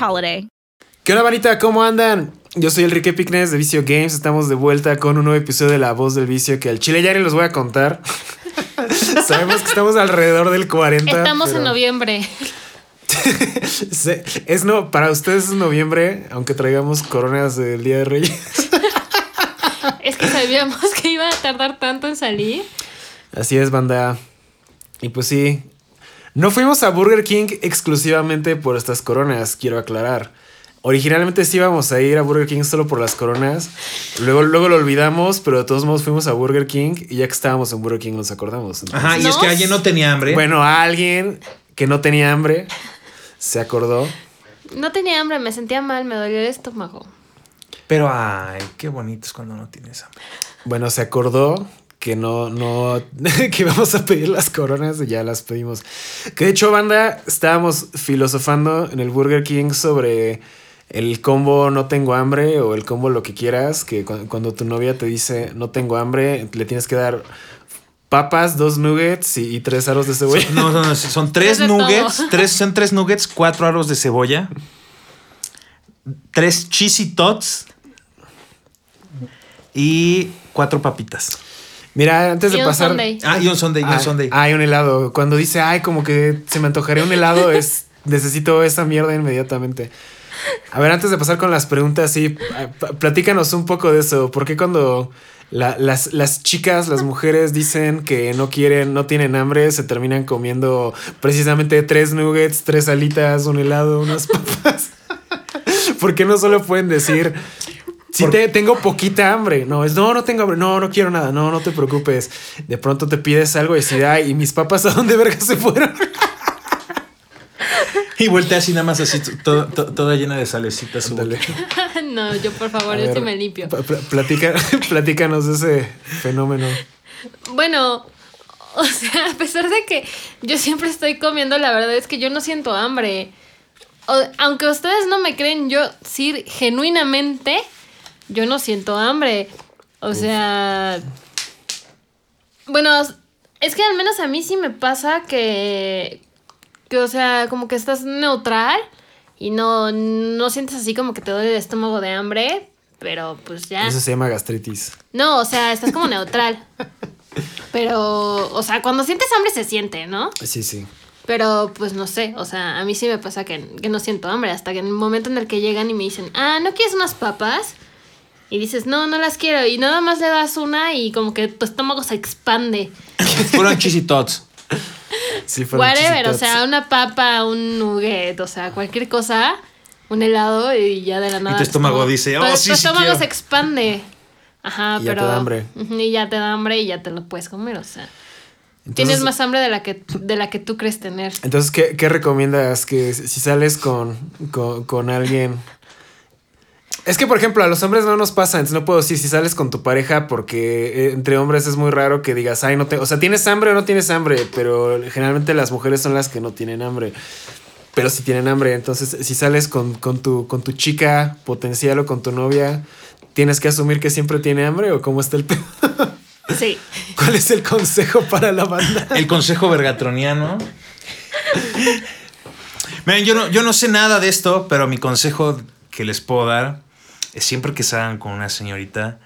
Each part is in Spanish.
holiday. ¿Qué onda, manita? ¿Cómo andan? Yo soy Enrique Picnes de Vicio Games. Estamos de vuelta con un nuevo episodio de La Voz del Vicio que al chile ya ni los voy a contar. Sabemos que estamos alrededor del 40. Estamos pero- en noviembre. Es no, para ustedes es noviembre, aunque traigamos coronas del Día de Reyes. Es que sabíamos que iba a tardar tanto en salir. Así es, banda. Y pues sí, no fuimos a Burger King exclusivamente por estas coronas, quiero aclarar. Originalmente sí íbamos a ir a Burger King solo por las coronas. Luego, luego lo olvidamos, pero de todos modos fuimos a Burger King y ya que estábamos en Burger King nos acordamos. Entonces, Ajá, y es ¿No? que alguien no tenía hambre. Bueno, alguien que no tenía hambre se acordó. No tenía hambre, me sentía mal, me dolía el estómago. Pero ay, qué bonito es cuando no tienes hambre. Bueno, se acordó que no, no, que íbamos a pedir las coronas y ya las pedimos. Que de hecho, banda, estábamos filosofando en el Burger King sobre el combo no tengo hambre o el combo lo que quieras, que cu- cuando tu novia te dice no tengo hambre, le tienes que dar papas, dos nuggets y, y tres aros de cebolla. No, no, no, son tres nuggets, todo. tres, son tres nuggets, cuatro aros de cebolla, tres cheesy tots y cuatro papitas. Mira, antes Y de un pasar... sundae. Ah, y un sundae, y un Ah, sundae. Hay un helado. Cuando dice, ay, como que se me antojaría un helado, es necesito esa mierda inmediatamente. A ver, antes de pasar con las preguntas, sí, ah, platícanos un poco de eso. ¿Por qué cuando la- las, las chicas, las mujeres dicen que no quieren, no tienen hambre, se terminan comiendo precisamente tres nuggets, tres alitas, un helado, unas papas? ¿Por qué no solo pueden decir, si te, tengo poquita hambre? No, es no, no tengo hambre, no, no quiero nada, no, no te preocupes. De pronto te pides algo y decir, ay, ¿y mis papas a dónde verga se fueron? Y voltea así nada más así, to- to- toda llena de salecita su Ándale. boca. no, yo por favor, A yo sí ver, me limpio. pl- pl- platica- platícanos de ese fenómeno. Bueno, o sea, a pesar de que yo siempre estoy comiendo, la verdad es que yo no siento hambre. O- aunque ustedes no me creen, yo sí, genuinamente, yo no siento hambre. O sea, bueno, es que al menos a mí sí me pasa que, que o sea, como que estás neutral y no, no sientes así como que te duele el estómago de hambre, pero pues ya. Eso se llama gastritis. No, o sea, estás como neutral. Pero, o sea, cuando sientes hambre se siente, ¿no? Sí, sí. Pero, pues no sé, o sea, a mí sí me pasa que, que no siento hambre hasta que en el momento en el que llegan y me dicen, ah, ¿no quieres unas papas? Y dices, no, no las quiero. Y nada más le das una y como que tu estómago se expande. Fueron cheesy tots. Sí, fueron Whatever, o sea, una papa, un nugget, o sea, cualquier cosa, un helado y ya de la nada. tu es estómago como- dice, tu- "Oh, tu, sí, sí estómago quiero". se expande. Ajá, Y ya te pero. da hambre. Y ya te da hambre y ya te lo puedes comer, o sea. Entonces- Tienes más hambre de la que, de la que tú crees tener. Entonces, ¿qué, qué recomiendas? Que si sales con, con, con alguien. Es que, por ejemplo, a los hombres no nos pasa, entonces no puedo decir si sales con tu pareja, porque eh, entre hombres es muy raro que digas, ay, no te. O sea, ¿tienes hambre o no tienes hambre? Pero generalmente las mujeres son las que no tienen hambre. Pero si tienen hambre, entonces si sales con, con, tu, con tu chica potencial o con tu novia, ¿tienes que asumir que siempre tiene hambre o cómo está el pedo? Sí. ¿Cuál es el consejo para la banda? El consejo vergatroniano. Miren, yo no, yo no sé nada de esto, pero mi consejo que les puedo dar siempre que salgan con una señorita,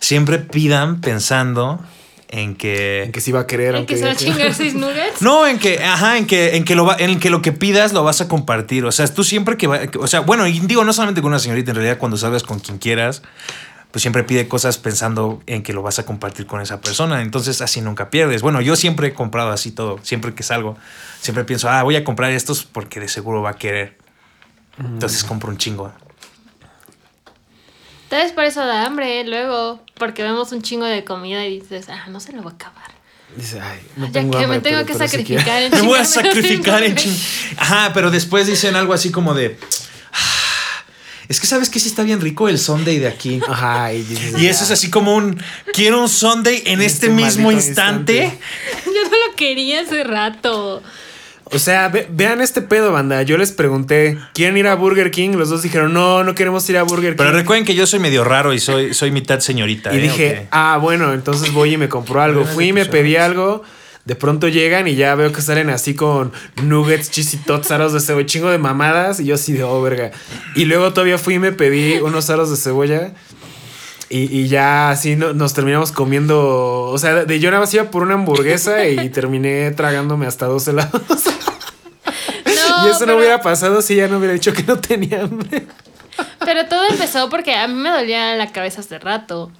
siempre pidan pensando en que... En que sí va a querer, ¿En que se va a chingar seis nuggets? No, en que, ajá, en que, en que lo va- en que lo que pidas lo vas a compartir. O sea, tú siempre que va, o sea, bueno, y digo, no solamente con una señorita, en realidad cuando salgas con quien quieras, pues siempre pide cosas pensando en que lo vas a compartir con esa persona. Entonces así nunca pierdes. Bueno, yo siempre he comprado así todo. Siempre que salgo, siempre pienso, ah, voy a comprar estos porque de seguro va a querer. Entonces compro un chingo. Tal vez por eso da hambre luego, porque vemos un chingo de comida y dices, ah, no se lo va a acabar. Dice, ay, no Ya tengo que hambre, me tengo pero- que pero sí quiero". sacrificar en Me voy a sacrificar en ching. Ajá, pero después dicen algo así como de. "Ah, Es que sabes que sí está bien rico el Sunday de aquí. Ajá, y dices, Y eso es así como un. Quiero un Sunday en este este mismo instante. instante. Yo no lo quería hace rato. O sea, ve- vean este pedo, banda. Yo les pregunté, ¿quieren ir a Burger King? Los dos dijeron, no, no queremos ir a Burger King. Pero recuerden que yo soy medio raro y soy, soy mitad señorita. y ¿eh? dije, ah, bueno, entonces voy y me compro algo. Fui y me pedí algo. De pronto llegan y ya veo que salen así con nuggets, cheesy tots, aros de cebolla, chingo de mamadas. Y yo así de, oh, verga. Y luego todavía fui y me pedí unos aros de cebolla. Y, y ya así no- nos terminamos comiendo. O sea, de yo nada más iba por una hamburguesa y terminé tragándome hasta dos helados. No, y eso pero, no hubiera pasado si ya no hubiera dicho que no tenía hambre. pero todo empezó porque a mí me dolía la cabeza hace rato.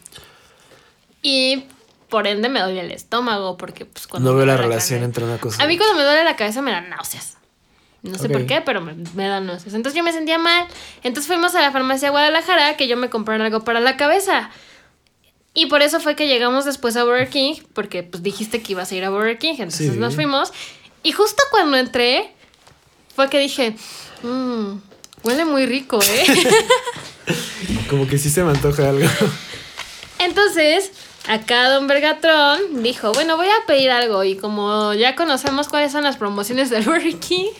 Y por ende me dolía el estómago, porque pues cuando... No veo la relación cabeza- entre una cosa. A mí cuando me duele la cabeza me dan náuseas. No sé por qué, pero me, me dan náuseas. Entonces yo me sentía mal. Entonces fuimos a la farmacia Guadalajara que yo me comprara algo para la cabeza. Y por eso fue que llegamos después a Burger King, porque pues dijiste que ibas a ir a Burger King, entonces Sí. nos fuimos. Y justo cuando entré, fue que dije, "Mm, huele muy rico, ¿eh? Como que sí se me antoja algo. Entonces, acá Don Vergatrón dijo, bueno, voy a pedir algo. Y como ya conocemos cuáles son las promociones del Burger King,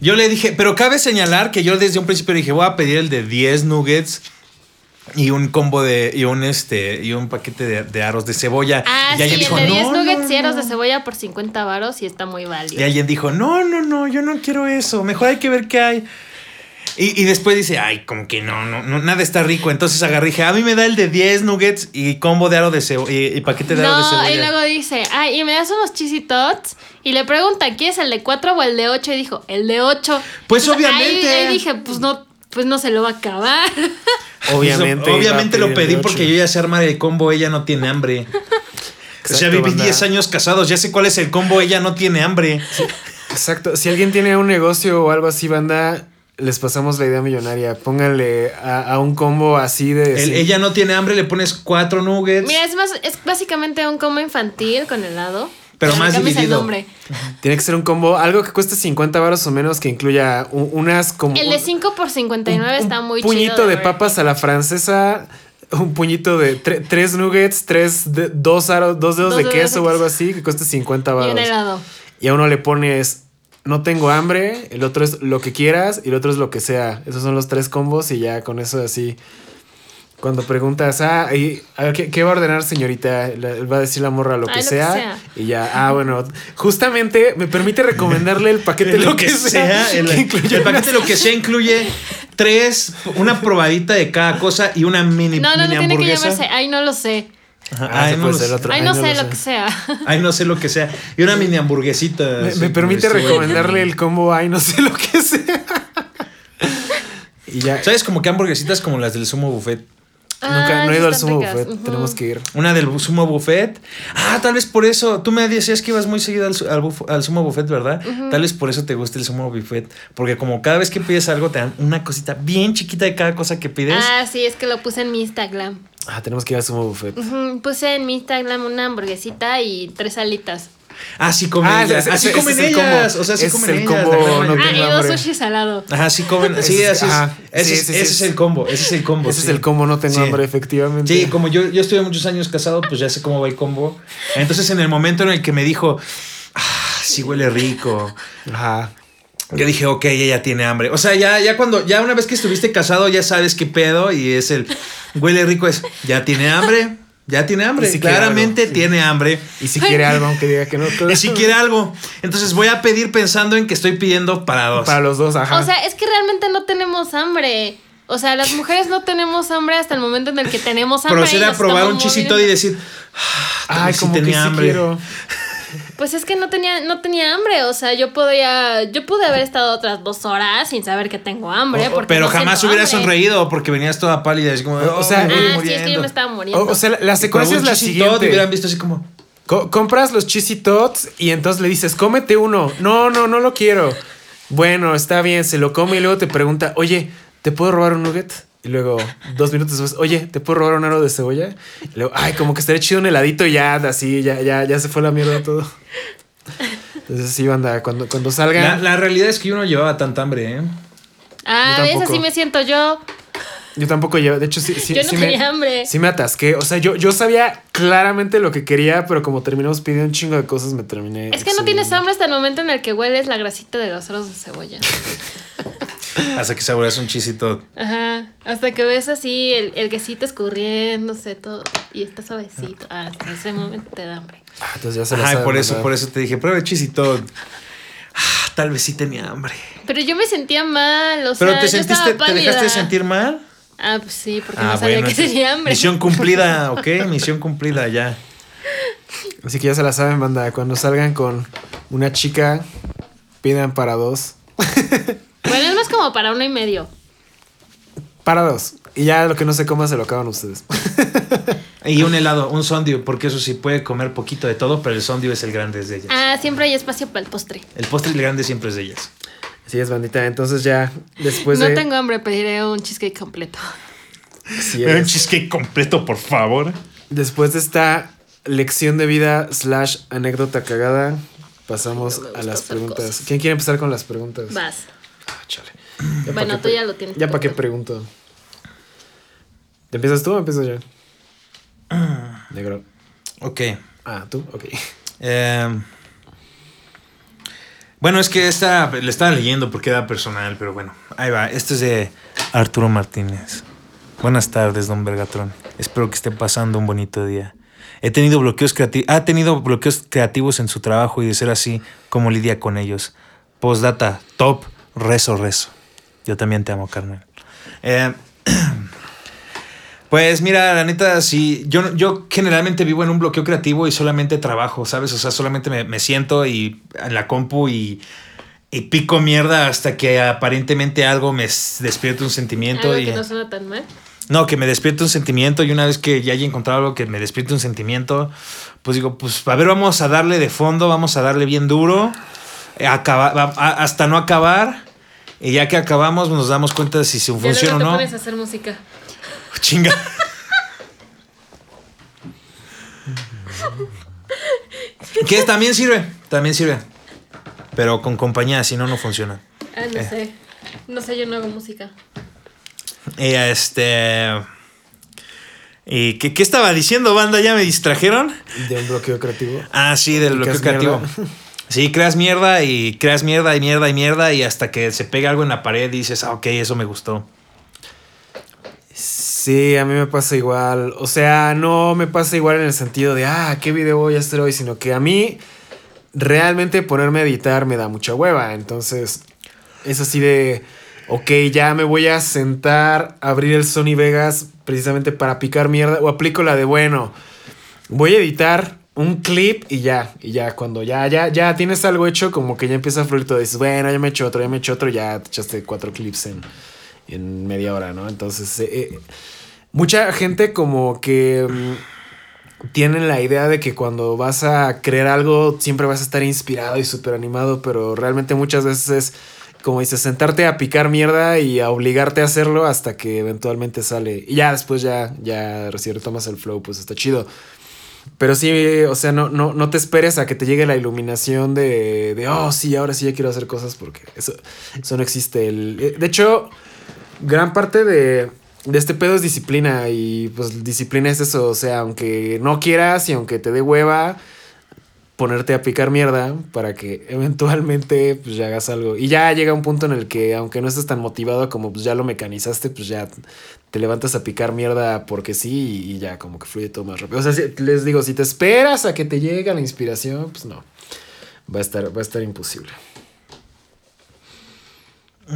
Yo le dije, pero cabe señalar que yo desde un principio dije, voy a pedir el de 10 nuggets y un combo de. y un este. y un paquete de, de aros de cebolla. Ah, y sí, alguien dijo, el de 10 no, nuggets no, y aros no". de cebolla por 50 varos y está muy válido. Y alguien dijo, no, no, no, yo no quiero eso. Mejor hay que ver qué hay. Y, y después dice, ay, como que no, no, no, nada está rico. Entonces agarré y dije, a mí me da el de 10 nuggets y combo de aro de cebolla y, y paquete de aro de No, cebolla. y luego dice, ay, y me das unos cheesy tots. Y le pregunta, ¿quieres el de 4 o el de 8? Y dijo, el de 8. Pues, obviamente. Ahí, ahí dije, pues no, pues no se lo va a acabar. Obviamente. Obviamente lo pedí porque yo ya sé armar el combo, ella no tiene hambre. o sea, Exacto, viví banda. 10 años casados, ya sé cuál es el combo, ella no tiene hambre. Exacto. Si alguien tiene un negocio o algo así, banda, les pasamos la idea millonaria. Pónganle a, a un combo así de. El- ella no tiene hambre, le pones cuatro nuggets. Mira, es más, es básicamente un combo infantil con helado. Pero más dividido. nombre. Tiene que ser un combo, algo que cueste 50 baros o menos, que incluya unas como. El de 5 por 59 está muy chido. puñito de papas a la francesa. Un puñito de tre- tres nuggets, tres de- dos, aros, dos dedos Dos de queso de o algo así que cueste 50 King. Y baros. un helado. Y a uno le pones no tengo hambre, el otro es lo que quieras y el otro es lo que sea. Esos son los tres combos y ya con eso así. Cuando preguntas, ah, y, a ver, ¿qué, qué va a ordenar, señorita? Le- va a decir la morra lo, Ah, que, lo que sea. Y ya, ah, bueno, justamente me permite recomendarle el paquete de lo, que, sea. el, que incluye el paquete de lo que sea incluye tres, una probadita de cada cosa y una mini, No, no, no mini tiene que hamburguesa. llamarse. Ay, no lo sé. Ajá, Ah, ay, no puede ser otro. Ay, Ay, no, sé lo que sea. Ay, no sé lo que sea. Y una mini hamburguesita. Me, así me permite estilo recomendarle el combo, ay, no sé lo que sea. y ya. ¿Sabes? Como que hamburguesitas como las del sumo buffet. Nunca, Ah, no he ido al sumo ricas. buffet. Tenemos que ir. Una del sumo buffet. Ah, tal vez por eso. Tú me decías que ibas muy seguido al, al, buf- al sumo buffet, ¿verdad? Tal vez por eso te gusta el sumo buffet. Porque como cada vez que pides algo te dan una cosita bien chiquita de cada cosa que pides. Ah, sí, es que lo puse en mi Instagram. Ah, tenemos que ir al sumo buffet. Puse en mi Instagram una hamburguesita y tres alitas. Así comen Ah, ellas. Así ese- comen es ellas. combo. O sea, así Ese comen es el ellas. combo, no. Ah, y tengo dos hambre. sushi salado. Ajá, sí comen. Sí, así es. ajá. Ese, Sí, es, sí, sí, ese es- es el combo. Ese es el combo. Ese sí. es el combo, no tengo Sí. hambre, efectivamente. Sí, como yo, yo estuve muchos años casado, pues ya sé cómo va el combo. Entonces, en el momento en el que me dijo, ah, sí huele rico. Ajá. Yo dije, ok, ella tiene hambre. O sea, ya, ya cuando, ya una vez que estuviste casado, ya sabes qué pedo y es el huele rico, es ya tiene hambre, ya tiene hambre. Si Claramente algo, sí. tiene hambre. Y si quiere algo, aunque diga que no. todo- Y si quiere algo. Entonces voy a pedir pensando en que estoy pidiendo para dos. Para los dos, ajá. O sea, es que realmente no tenemos hambre. O sea, las mujeres no tenemos hambre hasta el momento en el que tenemos hambre. Procede y a probar un chisito y decir, "Ah, Ay, como que tenía sí hambre. quiero. Pues es que no tenía, no tenía hambre. O sea, yo podía, yo pude haber estado otras dos horas sin saber que tengo hambre. porque Pero no jamás hubieras hambre. sonreído porque venías toda pálida. Así como, O sea, "Oh, me eh, voy Ah, sí, es que yo muriendo". me estaba muriendo. O, o sea, la, la secuencia es la siguiente. hubieran visto así como, Co- compras los cheesy tots y entonces le dices, cómete uno. No, no, no lo quiero. Bueno, está bien, se lo come y luego te pregunta, oye, ¿te puedo robar un nugget? Y luego, dos minutos después, oye, ¿te puedo robar un aro de cebolla? Y luego, ay, como que estaría chido un heladito y ya, así, ya, ya, ya se fue la mierda todo. Entonces sí, banda, cuando, cuando La, salgan. la realidad es que yo no llevaba tanta hambre, ¿eh? Ah, Yo ¿ves? tampoco. Así me siento yo. Yo tampoco llevo, de hecho sí, sí, Yo no sí tenía me, hambre. sí me atasqué. O sea, yo, yo sabía claramente lo que quería, pero como terminamos pidiendo un chingo de cosas, me terminé. Es que no tienes hambre hasta el momento en el que hueles la grasita de los aros de cebolla. Hasta que saboreas un chisito. Ajá. Hasta que ves así el, el quesito escurriéndose todo. Y está suavecito. Ah, hasta ese momento te da hambre. Ah, entonces ya se la Ay, saben, por eso, por eso te dije, prueba el chisito. Ah, tal vez sí tenía hambre. Pero yo me sentía mal. O Pero sea, te yo sentiste, estaba te dejaste de sentir mal. Ah, pues sí, porque Ah, no sabía bueno, que tenía hambre. Misión cumplida, ok, misión cumplida ya. Así que ya se la saben, banda. Cuando salgan con una chica, pidan para dos. Bueno, es más como para uno y medio. Para dos. Y ya lo que no se coma se lo acaban ustedes. Y un helado, un sondio, porque eso sí puede comer poquito de todo, pero el sondio es el grande es de ellas. Ah, siempre hay espacio para el postre. El postre el grande siempre es de ellas. Así es, bandita. Entonces ya después no de. tengo hambre, pediré un cheesecake completo. Así Pero un es. cheesecake completo, por favor. Después de esta lección de vida slash anécdota cagada, pasamos No a las preguntas. cosas. ¿Quién quiere empezar con las preguntas? Vas. Ah, chale. Ya Bueno, tú ya lo tienes Ya para qué pregunto. ¿Te empiezas tú o empiezo yo? Negro. Ok. Ah, tú, ok. Eh, bueno, es que esta le estaba leyendo porque era personal, pero bueno, ahí va. Este es de Arturo Martínez. Buenas tardes, don Bergatrón. Espero que esté pasando un bonito día. He tenido bloqueos creativos, ha tenido bloqueos creativos en su trabajo y de ser así, como lidia con ellos. Postdata, top, rezo, rezo. Yo también te amo, Carmen. Eh, Pues mira, la neta, sí, yo, yo generalmente vivo en un bloqueo creativo y solamente trabajo, ¿sabes? O sea, solamente me, me siento y en la compu y, y pico mierda hasta que aparentemente algo me despierte un sentimiento. Algo y, que no suena tan mal. no, que me despierte un sentimiento y una vez que ya haya encontrado algo que me despierte un sentimiento, pues digo, pues a ver, vamos a darle de fondo, vamos a darle bien duro, acaba- hasta no acabar. Y ya que acabamos, nos damos cuenta de si se funciona o luego te no. pones a hacer música. Chinga. que también sirve, también sirve. Pero con compañía, si no, no funciona. Ah, no Eh. sé. No sé, yo no hago música. Y este. ¿Y qué, qué estaba diciendo, banda? ¿Ya me distrajeron? De un bloqueo creativo. Ah, sí, del ¿Y bloqueo creativo. mierda? Sí, creas mierda y creas mierda y mierda y mierda y hasta que se pega algo en la pared y dices, ah, ok, eso me gustó. Sí, a mí me pasa igual. O sea, no me pasa igual en el sentido de, ah, ¿qué video voy a hacer hoy? Sino que a mí realmente ponerme a editar me da mucha hueva. Entonces, es así de, ok, ya me voy a sentar, a abrir el Sony Vegas precisamente para picar mierda. O aplico la de, bueno, voy a editar un clip y ya, y ya, cuando ya, ya, ya tienes algo hecho, como que ya empieza a fluir todo. Dices, bueno, ya me he hecho otro, ya me he hecho otro, ya te echaste cuatro clips en, en media hora, ¿no? Entonces, eh, eh, mucha gente como que mm, tienen la idea de que cuando vas a crear algo siempre vas a estar inspirado y súper animado, pero realmente muchas veces es como dices, sentarte a picar mierda y a obligarte a hacerlo hasta que eventualmente sale. Y ya después ya, ya si retomas el flow, pues está chido. Pero sí, o sea, no, no, no te esperes a que te llegue la iluminación de, de, oh, sí, ahora sí ya quiero hacer cosas porque eso, eso no existe. El, eh, de hecho, gran parte de, de este pedo es disciplina y pues disciplina es eso, o sea, aunque no quieras y aunque te dé hueva, ponerte a picar mierda para que eventualmente pues ya hagas algo. Y ya llega un punto en el que aunque no estés tan motivado como pues ya lo mecanizaste, pues ya te levantas a picar mierda porque sí y ya como que fluye todo más rápido. O sea, si- les digo, si te esperas a que te llegue la inspiración, pues no. Va a estar, va a estar imposible.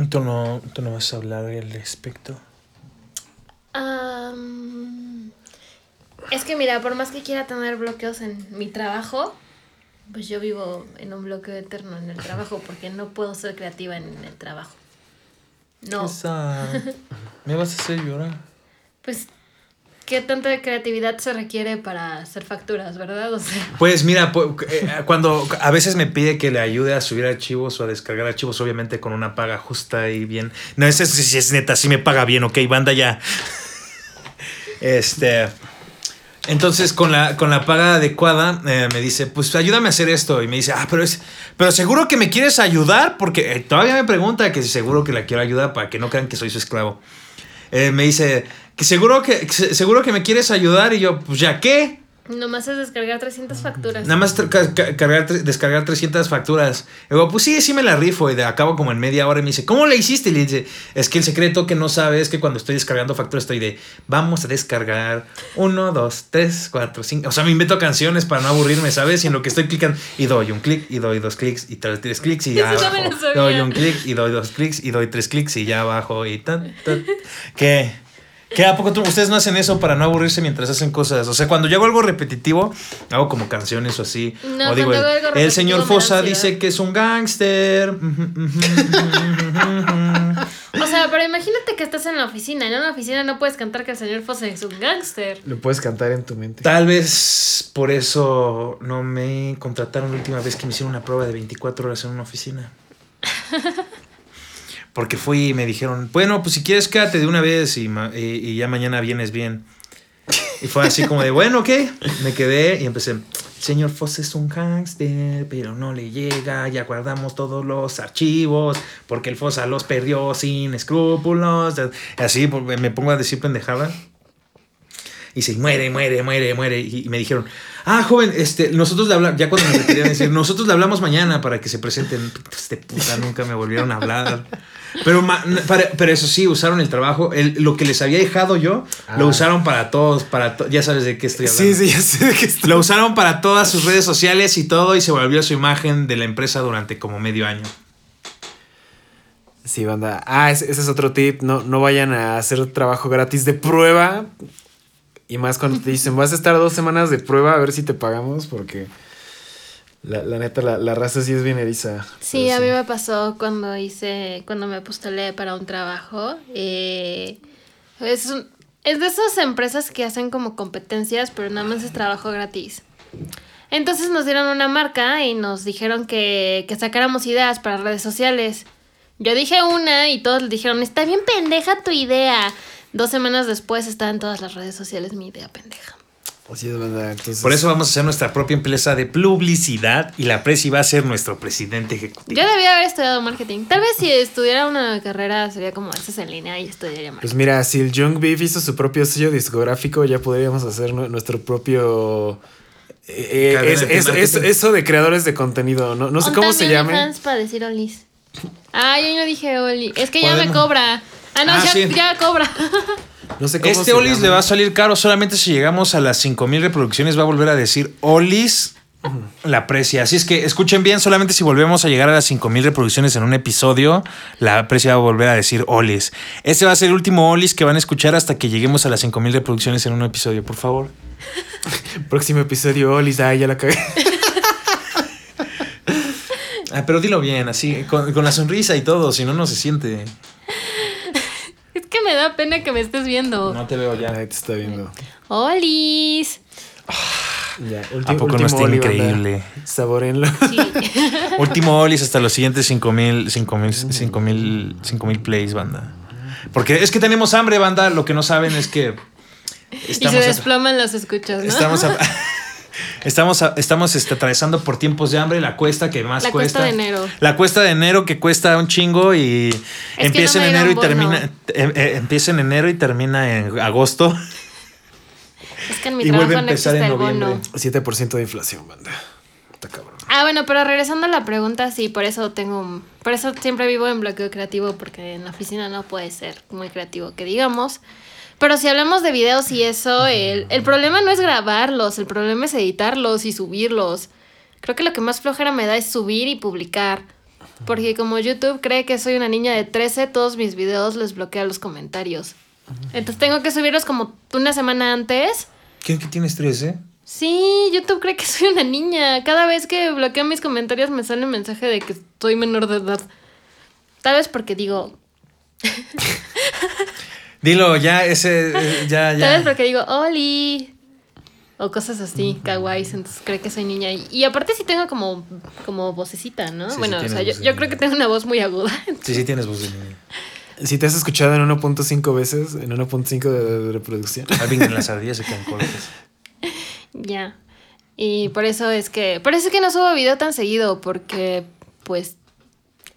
¿Tú no, tú no vas a hablar al respecto? Es que mira, por más que quiera tener bloqueos en mi trabajo, pues yo vivo en un bloqueo eterno en el trabajo porque no puedo ser creativa en el trabajo. No. Esa- Me vas a hacer llorar. Pues, ¿qué tanta creatividad se requiere para hacer facturas, verdad? O sea, Pues mira, eh, cuando a veces me pide que le ayude a subir archivos o a descargar archivos, obviamente con una paga justa y bien. No, ese sí sí es neta, sí me paga bien, ok, banda ya. Este. Entonces, con la, con la paga adecuada, eh, me dice, pues ayúdame a hacer esto. Y me dice, ah, pero es. Pero seguro que me quieres ayudar, porque eh, todavía me pregunta que seguro que la quiero ayudar para que no crean que soy su esclavo. Eh, me dice, que seguro que, que se- seguro que me quieres ayudar. Y yo, pues ya qué. Nomás es descargar 300 facturas. Nada más cargar, descargar 300 facturas. Y digo, pues sí, sí me la rifo. Y de acabo como en media hora y me dice, ¿cómo le hiciste? Y le dice, es que el secreto que no sabe es que cuando estoy descargando facturas estoy de, vamos a descargar uno, dos, tres, cuatro, cinco. O sea, me invento canciones para no aburrirme, ¿sabes? Y en lo que estoy clicando, y doy un clic, y doy dos clics, y tres, tres clics, y ya abajo. Doy un clic, y doy dos clics, y doy tres clics, y ya abajo, y tan, tan. ¿Qué? ¿Qué? ¿A poco tú- ustedes no hacen eso para no aburrirse mientras hacen cosas? O sea, cuando yo hago algo repetitivo, hago como canciones o así. No, o digo, hago algo el señor Fosa dice que es un gángster. O sea, pero imagínate que estás en la oficina. En una oficina no puedes cantar que el señor Fosse es un gángster. Lo puedes cantar en tu mente. Tal vez por eso no me contrataron la última vez que me hicieron una prueba de 24 horas en una oficina. Porque fui y me dijeron, bueno, pues si quieres quédate de una vez y, y- ya mañana vienes bien. Y fue así como de, bueno, ok. Me quedé y empecé, señor Foss es un gángster, pero no le llega, ya guardamos todos los archivos, porque el Fosa los perdió sin escrúpulos. Así pues, me pongo a decir pendejada. Y dice, muere, muere, muere, muere. Y, y me dijeron, ah, joven, este, nosotros le hablamos, ya cuando me querían decir, nosotros le hablamos mañana para que se presenten. Este puta, nunca me volvieron a hablar. Pero, para- pero eso sí, usaron el trabajo, el- lo que les había dejado yo, lo Ah. usaron para todos, para to- ya sabes de qué estoy hablando. Sí, sí, ya sé de qué estoy. Lo usaron para todas sus redes sociales y todo y se volvió su imagen de la empresa durante como medio año. Sí, banda. Ah, ese, ese es otro tip. No, no vayan a hacer trabajo gratis de prueba. Y más cuando te dicen, vas a estar dos semanas de prueba a ver si te pagamos, porque la, la neta, la, la raza sí es bien eriza. Sí, a mí me pasó cuando hice, cuando me postulé para un trabajo. eh, es, un- es de esas empresas que hacen como competencias, pero nada más es trabajo gratis. Entonces nos dieron una marca y nos dijeron que, que sacáramos ideas para redes sociales. Yo dije una y todos le dijeron, está bien pendeja tu idea. Dos semanas después estaba en todas las redes sociales mi idea pendeja. Así es. Entonces, Por eso vamos a hacer nuestra propia empresa de publicidad y la Presi va a ser nuestro presidente ejecutivo. Yo debía haber estudiado marketing. Tal vez si estudiara una carrera sería como haces en línea y estudiaría marketing. Pues mira, si el Young Beef hizo su propio sello discográfico, ya podríamos hacer nu- nuestro propio. eh, eh, Cadena es- de es- es- marketing. eso de creadores de contenido. No, no sé cómo se llame. fans para decir olis. Ah, yo no dije oli. Es que ya me cobra. Ah, no, Ah, ya, sí. ya cobra. No sé cómo Este Olis llama. le va a salir caro solamente si llegamos a las 5000 reproducciones va a volver a decir Olis la precia. Así es que escuchen bien, solamente si volvemos a llegar a las 5000 reproducciones en un episodio, la precia va a volver a decir Olis. Este va a ser el último Olis que van a escuchar hasta que lleguemos a las 5000 reproducciones en un episodio, por favor. Próximo episodio, Olis. Ay, ya la cagué. Ah, pero dilo bien, así, con, con la sonrisa y todo, si no, no se siente. Es que me da pena que me estés viendo. No te veo ya. Ay, te está viendo. Olis. Ya, ¿A poco no está increíble? Sabórenlo. Sí. Último Olis hasta los siguientes 5000 5000 5000 5000 plays, banda. Porque es que tenemos hambre, banda. Lo que no saben es que y se a- desploman los escuchas, ¿no? estamos a- estamos a- estamos este, atravesando por tiempos de hambre, la cuesta que más La cuesta. cuesta de enero. La cuesta de enero que cuesta un chingo y que empieza no en enero y bono. termina eh, eh, empieza en enero y termina en agosto. Es que en mi Y vuelve trabajo a no empezar existe en el bono. noviembre. 7% de inflación, banda. Está cabrón. Ah, bueno, pero regresando a la pregunta, sí, por eso tengo, un- por eso siempre vivo en bloqueo creativo, porque en la oficina no puede ser muy creativo, que digamos. Pero si hablamos de videos y eso, el, el problema no es grabarlos, el problema es editarlos y subirlos. Creo que lo que más flojera me da es subir y publicar. Porque como YouTube cree que soy una niña de 13, todos mis videos les bloquea los comentarios. Entonces tengo que subirlos como una semana antes. ¿Quién que tiene estrés, eh? Sí, YouTube cree que soy una niña. Cada vez que bloqueo mis comentarios me sale un mensaje de que soy menor de edad. Tal vez porque digo, Dilo, ya, ese, eh, ya, tal vez ya. porque digo, Oli. O cosas así, kawaiis, entonces cree que soy niña. Y, y aparte sí tengo como, como vocecita, ¿no? Sí, sí bueno, o sea, yo, yo creo niña. que tengo una voz muy aguda. Sí, sí tienes voz de niño. Si te has escuchado en 1.5 veces, en 1.5 de, de reproducción. Alvin en las ardillas se quedan cortos. Ya. Y por eso es que. Por eso es que no subo video tan seguido. Porque, pues.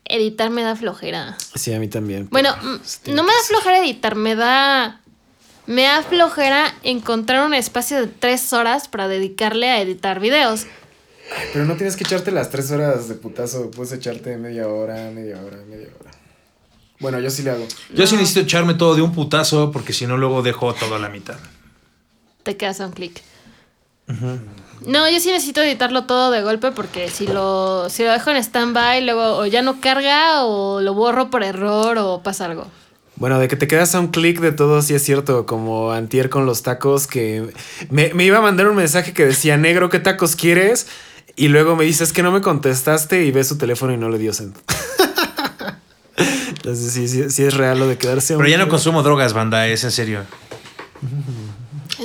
Editar me da flojera. Sí, a mí también. Bueno, mm, pues, tiene no me da flojera editar, me da. Me da flojera encontrar un espacio de tres horas para dedicarle a editar videos. Pero no tienes que echarte las tres horas de putazo. Puedes echarte media hora, media hora, media hora. Bueno, yo sí le hago. Yo sí necesito echarme todo de un putazo porque si no luego dejo todo a la mitad. Te quedas a un clic. No, yo sí necesito editarlo todo de golpe porque si lo, si lo dejo en stand-by, luego o ya no carga o lo borro por error o pasa algo. Bueno, de que te quedas a un clic de todo, sí es cierto. Como antier con los tacos, que me, me iba a mandar un mensaje que decía, negro, ¿qué tacos quieres? Y luego me dices que no me contestaste y ves su teléfono y no le dio send. Entonces sí, sí, sí es real lo de quedarse a un Pero ya no consumo drogas, banda, es en serio.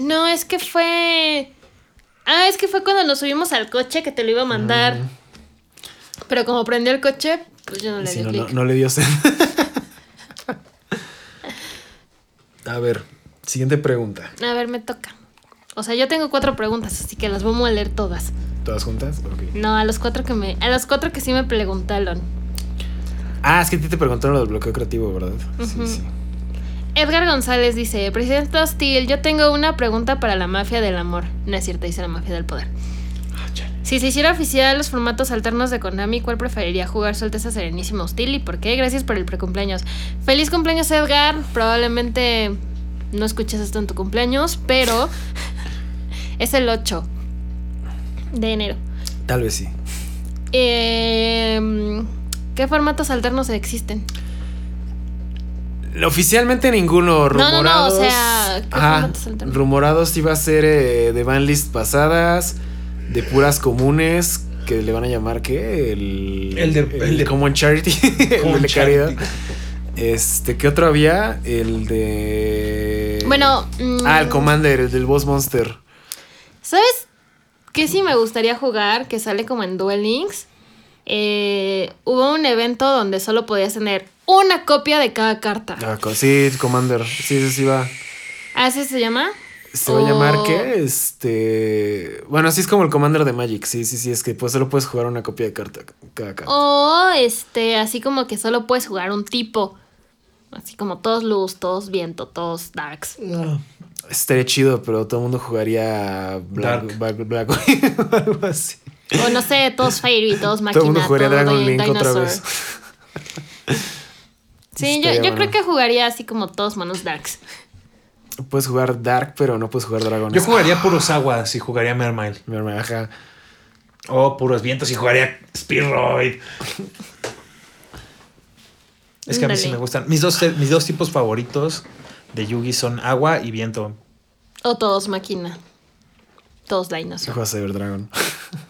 No, es que fue. Ah, es que fue cuando nos subimos al coche que te lo iba a mandar. Pero como prendió el coche, pues yo no le Sí, di no, clic. no, no le dio send. a ver, siguiente pregunta. A ver, me toca. O sea, yo tengo cuatro preguntas, así que las vamos a leer todas. ¿Todas juntas? No, a los cuatro que me. A los cuatro que sí me preguntaron. Ah, es que a ti te preguntaron lo del bloqueo creativo, ¿verdad? Sí, sí. Edgar González dice, Presidente Hostil, yo tengo una pregunta para la mafia del amor. No es cierto, dice la mafia del poder. Si se hiciera oficial los formatos alternos de Konami, ¿cuál preferiría jugar su Alteza Serenísima Hostil y por qué? Gracias por el precumpleaños. Feliz cumpleaños, Edgar. Probablemente no escuches esto en tu cumpleaños, pero es el 8 de enero. Tal vez sí. Eh, ¿Qué formatos alternos existen? Oficialmente ninguno. No, no, no, Rumorados. rumorados iba a ser eh, de banlist pasadas, de puras comunes, que le van a llamar ¿qué? El, El de- el de- Common Charity, el Common de caridad. Charity. Este, ¿qué otro había? El de. Bueno, mm, Ah, el Commander, el del Boss Monster. ¿Sabes qué sí me gustaría jugar? Que sale como en Duel Links. Eh, hubo un evento donde solo podías tener una copia de cada carta. Ah, sí, Commander. Sí, sí, sí va. ¿Así se llama? Se va a llamar ¿qué? Este. Bueno, así es como el Commander de Magic. Sí, sí, sí. Es que pues solo puedes jugar una copia de carta. Cada carta. O este, así como que solo puedes jugar un tipo. Así como todos luz, todos viento, todos darks. Estaría chido, pero todo el mundo jugaría Black, Dark. Black, Black o algo así. O no sé, todos fairy, todos máquina, Todo el mundo jugaría todo Dragon Link otra vez. Sí, yo, Estaría yo bueno. creo que jugaría así como todos monos darks. Puedes jugar Dark, pero no puedes jugar Dragon. Yo jugaría puros aguas y jugaría ajá. O puros vientos y jugaría Spearoid. Es que a mí sí me gustan. Mis dos, mis dos tipos favoritos de Yugi son agua y viento. O todos máquina. Todos dinosaur. Juegas Cyber Dragon.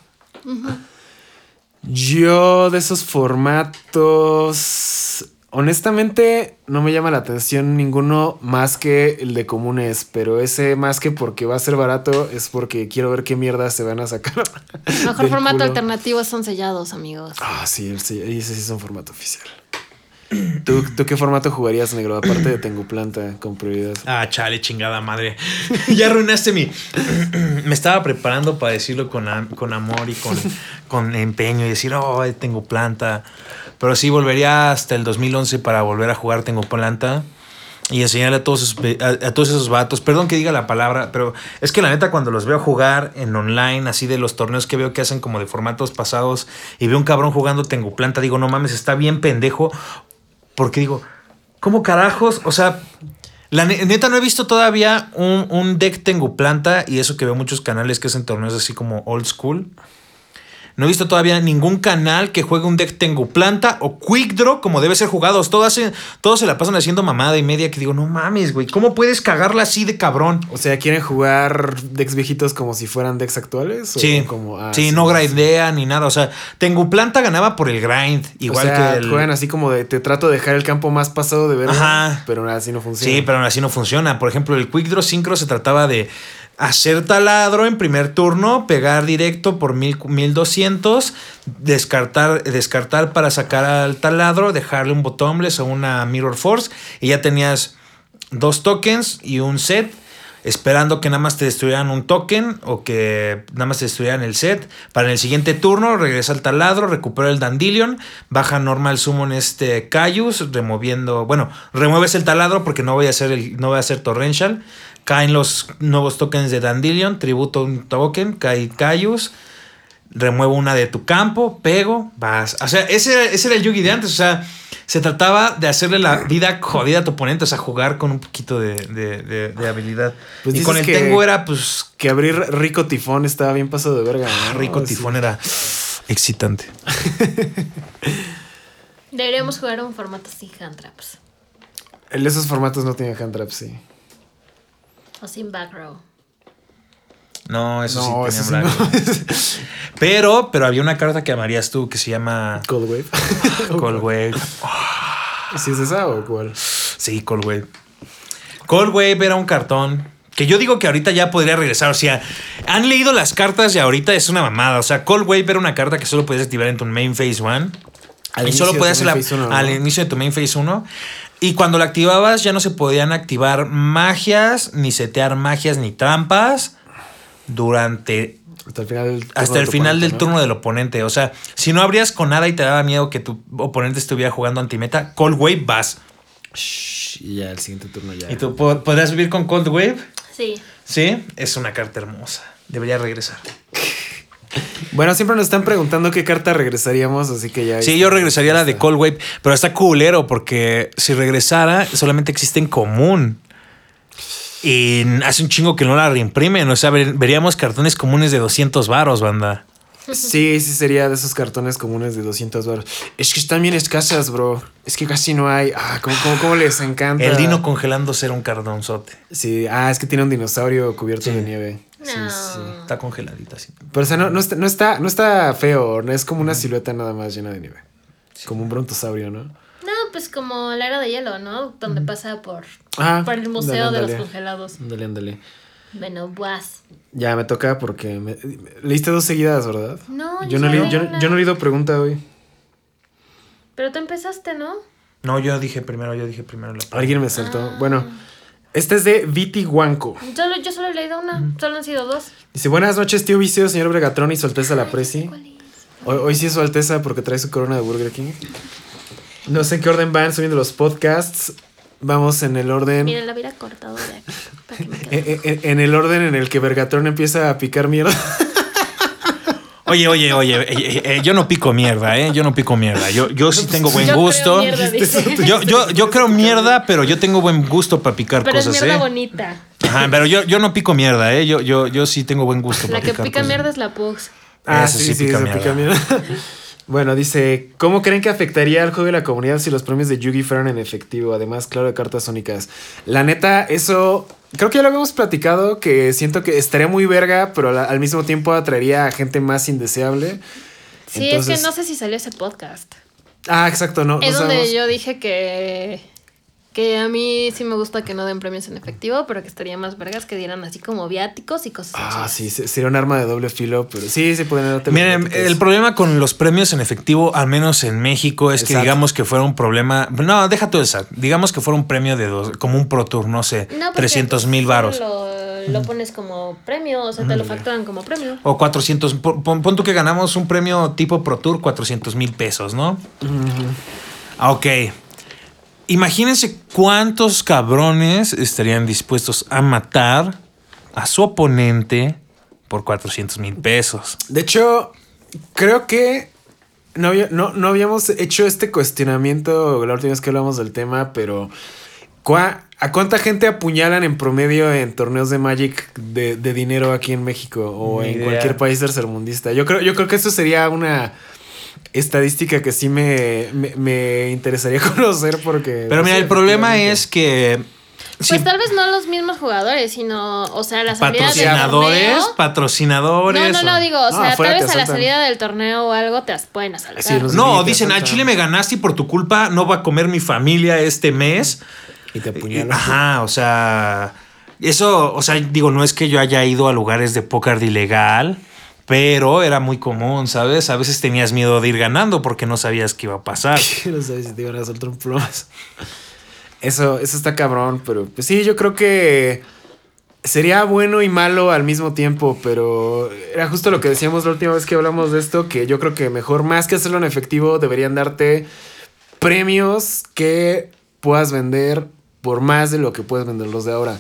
Yo de esos formatos. Honestamente, no me llama la atención ninguno más que el de comunes, pero ese más que porque va a ser barato es porque quiero ver qué mierda se van a sacar. Mejor del formato culo. alternativo son sellados, amigos. Ah, sí, el sí, ese sí es un formato oficial. ¿Tú, ¿Tú qué formato jugarías, negro? Aparte de Tengo Planta con prioridad. Ah, chale, chingada madre. ya arruinaste mi. Me estaba preparando para decirlo con, con amor y con, con empeño y decir, oh, tengo planta. Pero sí, volvería hasta el 2011 para volver a jugar Tengo Planta y enseñarle a todos, esos, a, a todos esos vatos. Perdón que diga la palabra, pero es que la neta, cuando los veo jugar en online, así de los torneos que veo que hacen como de formatos pasados y veo un cabrón jugando Tengo Planta, digo, no mames, está bien pendejo. Porque digo, ¿cómo carajos? O sea, la ne- neta no he visto todavía un, un deck Tengu Planta y eso que veo muchos canales que hacen torneos así como old school. No he visto todavía ningún canal que juegue un deck Tengu Planta o Quick Draw como debe ser jugados. Todos, todos se la pasan haciendo mamada y media que digo, no mames, güey, ¿cómo puedes cagarla así de cabrón? O sea, ¿quieren jugar decks viejitos como si fueran decks actuales? ¿O Sí, como, ah, sí, no grindean ni nada. O sea, Tengu Planta ganaba por el grind, igual o sea, que el... juegan así como de te trato de dejar el campo más pasado de ver, Ajá. pero así no funciona. Sí, pero aún así no funciona. Por ejemplo, el Quick Draw Synchro se trataba de hacer taladro en primer turno, pegar directo por mil- 1200, descartar, descartar para sacar al taladro, dejarle un bottomless o una Mirror Force y ya tenías dos tokens y un set. Esperando que nada más te destruyeran un token o que nada más te destruyeran el set. Para en el siguiente turno, regresa al taladro, recupera el Dandelion, baja normal summon este Cayus, removiendo. Bueno, remueves el taladro porque no voy a hacer el, no voy a hacer Torrential. Caen los nuevos tokens de Dandelion, tributo un token, cae Cayus, remuevo una de tu campo, pego, vas. O sea, ese, ese era el Yugi de antes. O sea, se trataba de hacerle la vida jodida a tu oponente, o sea, jugar con un poquito de, de- de- de habilidad. Pues y con el que- Tengu era, pues, Que abrir Rico Tifón estaba bien pasado de verga. ¿no? rico Sí. tifón, era excitante. Deberíamos jugar un formato sin hand traps. El de esos formatos no tienen hand trap, sí. O sin back row. No, eso No, sí tenía sí blanco. Pero, pero había una carta que amarías tú que se llama Cold Wave. Cold Wave. ¿Sí es esa o cuál? Sí, Cold Wave. Cold Wave era un cartón que yo digo que ahorita ya podría regresar. O sea, han leído las cartas y ahorita es una mamada. O sea, Cold Wave era una carta que solo podías activar en tu main phase 1. Al y solo podías hacerla al ¿no? inicio de tu main phase 1. Y cuando la activabas ya no se podían activar magias, ni setear magias, ni trampas durante Hasta el final del turno hasta el tu final oponente, del ¿no? turno del oponente. O sea, si no abrías con nada y te daba miedo que tu oponente estuviera jugando antimeta, Cold Wave vas. Shh, Y ya el siguiente turno ya. ¿Y tú po- podrías vivir con Cold Wave? Sí. Sí, es una carta hermosa. Debería regresar. Bueno, siempre nos están preguntando qué carta regresaríamos, así que ya. Sí, yo regresaría a la de Cold Wave, pero está culero porque si regresara solamente existe en común. Y hace un chingo que no la reimprimen. O sea, ver- veríamos cartones comunes de 200 varos, banda. Sí, sí sería de esos cartones comunes de 200 baros. Es que están bien escasas, bro. Es que casi no hay. Ah, ¿cómo, cómo, cómo les encanta? El dino congelando ser un cardonzote. Sí, ah, es que tiene un dinosaurio cubierto Sí. de nieve. No. Sí, sí. Está congeladita así. Pero o sea, no, no, está, no, está, no está feo, no es como una silueta nada más llena de nieve. Como un brontosaurio, ¿no? No, pues como la era de hielo, ¿no? Donde pasa por, Ah, por el museo de los congelados. Ándale, ándale. Bueno, vas. Ya me toca porque me- leíste dos seguidas, ¿verdad? No, yo no, leí- yo, yo no he leído pregunta hoy. Pero tú empezaste, ¿no? No, yo dije primero, yo dije primero la Alguien me saltó. Bueno, esta es de Viti Huanco. Solo, yo solo he leído una. Solo han sido dos. Dice, buenas noches, tío Vicio, señor Bregatrón y su Alteza la Presi. Hoy, hoy sí es su Alteza porque trae su corona de Burger King. No sé en qué orden van subiendo los podcasts. Vamos en el orden... Miren, la hubiera cortado de aquí. Para que me. En, en- en el orden en el que Vergatrón empieza a picar mierda. Oye, oye, oye, eh, eh, eh, yo no pico mierda, ¿eh? Yo no pico mierda. Yo, yo sí tengo buen Yo creo gusto. mierda, dice. Yo, yo, yo creo mierda, pero yo tengo buen gusto para picar Pero es cosas, mierda ¿eh? bonita. Ajá, pero yo, yo no pico mierda, ¿eh? Yo, yo, yo sí tengo buen gusto La para que picar pica cosas. mierda es la Pugs. Ah, Ese sí, sí sí, pica pica mierda. bueno, dice, ¿cómo creen que afectaría al juego de la comunidad si los premios de Yugi fueran en efectivo? Además, claro, de cartas sónicas. La neta, eso... Creo que ya lo habíamos platicado, que siento que estaría muy verga, pero al mismo tiempo atraería a gente más indeseable. Sí, es que no sé si salió ese podcast. Ah, exacto, no. Es no donde sabemos. yo dije que, que a mí sí me gusta que no den premios en efectivo, pero que estaría más vergas que dieran así como viáticos y cosas Ah, así. sí, se- sería un arma de doble filo, pero sí, se pueden dar Miren, el problema con los premios en efectivo, al menos en México, es que digamos que fuera un problema. No, deja todo eso. Digamos que fuera un premio de dos, como un Pro Tour, no sé, No, porque, 300 mil varos. Lo, lo pones como premio, o sea, te lo facturan como premio. O 400. Pon, pon- pon tú que ganamos un premio tipo Pro Tour, 400 mil pesos, ¿no? Ah, Ok. Imagínense cuántos cabrones estarían dispuestos a matar a su oponente por 400 mil pesos. De hecho, creo que no, no, no habíamos hecho este cuestionamiento la última vez que hablamos del tema, pero ¿cuá- ¿A cuánta gente apuñalan en promedio en torneos de Magic de, de dinero aquí en México o Ni en idea. cualquier país tercermundista? Yo creo, yo creo que esto sería una estadística que sí me, me, me interesaría conocer porque... Pero mira, el problema es que. Pues si tal vez no los mismos jugadores, sino, o sea, la salida del patrocinadores, torneo. patrocinadores. No, no, o- no, digo, o No, sea, tal vez a la salida del torneo o algo te las pueden asaltar. Sí, No, te dicen, al asaltan. Chile me ganaste y por tu culpa no va a comer mi familia este mes. Y te apuñalan. Ajá, o sea, eso, o sea, digo, no es que yo haya ido a lugares de póker de ilegal, pero era muy común, ¿sabes? A veces tenías miedo de ir ganando porque no sabías qué iba a pasar. no sabes si te iban a soltar un plomas. Eso, eso está cabrón, pero pues sí, yo creo que sería bueno y malo al mismo tiempo, pero era justo lo que decíamos la última vez que hablamos de esto, que yo creo que mejor, más que hacerlo en efectivo, deberían darte premios que puedas vender por más de lo que puedes vender los de ahora.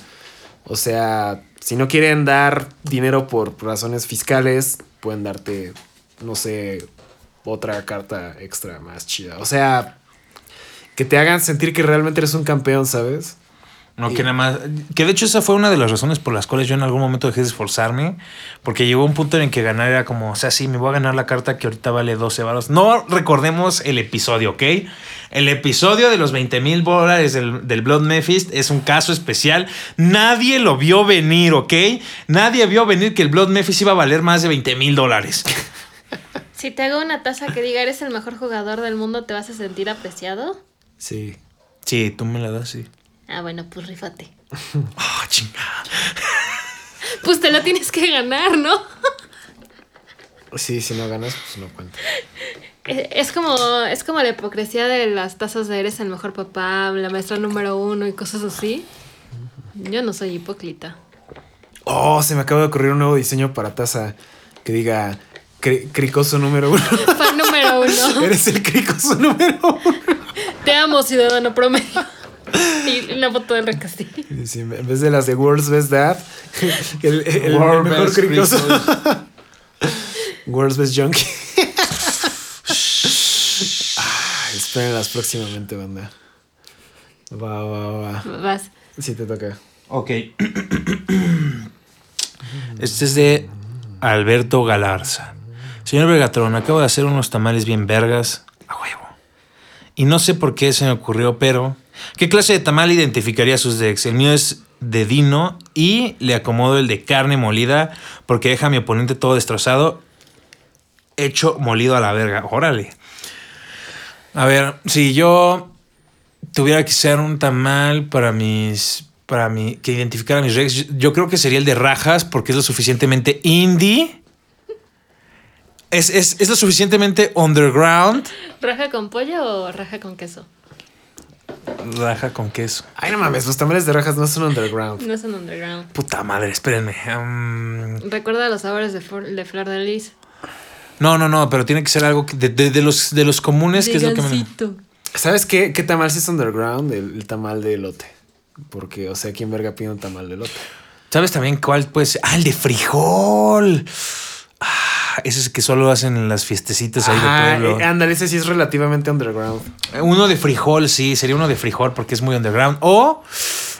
O sea, si no quieren dar dinero por razones fiscales, pueden darte, no sé, otra carta extra más chida. O sea, que te hagan sentir que realmente eres un campeón, ¿sabes? No, que nada más. Que de hecho, esa fue una de las razones por las cuales yo en algún momento dejé de esforzarme. Porque llegó un punto en el que ganar era como, o sea, sí, me voy a ganar la carta que ahorita vale 12 varos. No recordemos el episodio, ¿ok? El episodio de los 20 mil dólares del, del Blood Mephist es un caso especial. Nadie lo vio venir, ¿ok? Nadie vio venir que el Blood Mephist iba a valer más de 20 mil dólares. Si te hago una taza que diga eres el mejor jugador del mundo, ¿te vas a sentir apreciado? Sí. Sí, tú me la das, sí. Ah, bueno, pues rífate. Ah, chingada. Pues te la tienes que ganar, ¿no? Sí, si no ganas, pues no cuenta. Eh, Es como, es como la hipocresía de las tazas de eres el mejor papá, la maestra número uno y cosas así. Yo no soy hipócrita. Oh, se me acaba de ocurrir un nuevo diseño para taza que diga cri- cricoso número uno. Fan número uno. Eres el cricoso número uno. Te amo, ciudadano promedio. Y una foto de Recastillo. Sí, en vez de las de World's Best Dad, el, el- el mejor cricoso. World's Best Junkie. Ay, espérenlas próximamente, banda. Va, va, va. Vas. Sí te toca. Ok. Este es de Alberto Galarza. Señor Vergatrón, acabo de hacer unos tamales bien vergas. A huevo. Y no sé por qué se me ocurrió, pero. ¿Qué clase de tamal identificaría sus decks? El mío es de Dino y le acomodo el de carne molida porque deja a mi oponente todo destrozado. Hecho molido a la verga. Órale. A ver, si yo tuviera que ser un tamal para mis. Para mi, que identificara mis regs, yo creo que sería el de rajas porque es lo suficientemente indie. Es, es, es lo suficientemente underground. ¿Raja con pollo o raja con queso? Raja con queso. Ay, no mames, los tamales de rajas no son underground. No es un underground. Puta madre, espérenme. Um, Recuerda los sabores de, flor- de flor de lis. no, no, no, pero tiene que ser algo que de, de- de los, de los comunes, que es lo que me. ¿Sabes qué, qué tamal sí es underground? El, el tamal de elote. Porque, o sea, ¿quién verga pide un tamal de elote? ¿Sabes también cuál? Pues, ah, el de frijol. Ah, ese es que solo hacen en las fiestecitas ahí Ajá, de pueblo. eh, ándale, ese sí es relativamente underground. Uno de frijol, sí, sería uno de frijol porque es muy underground. O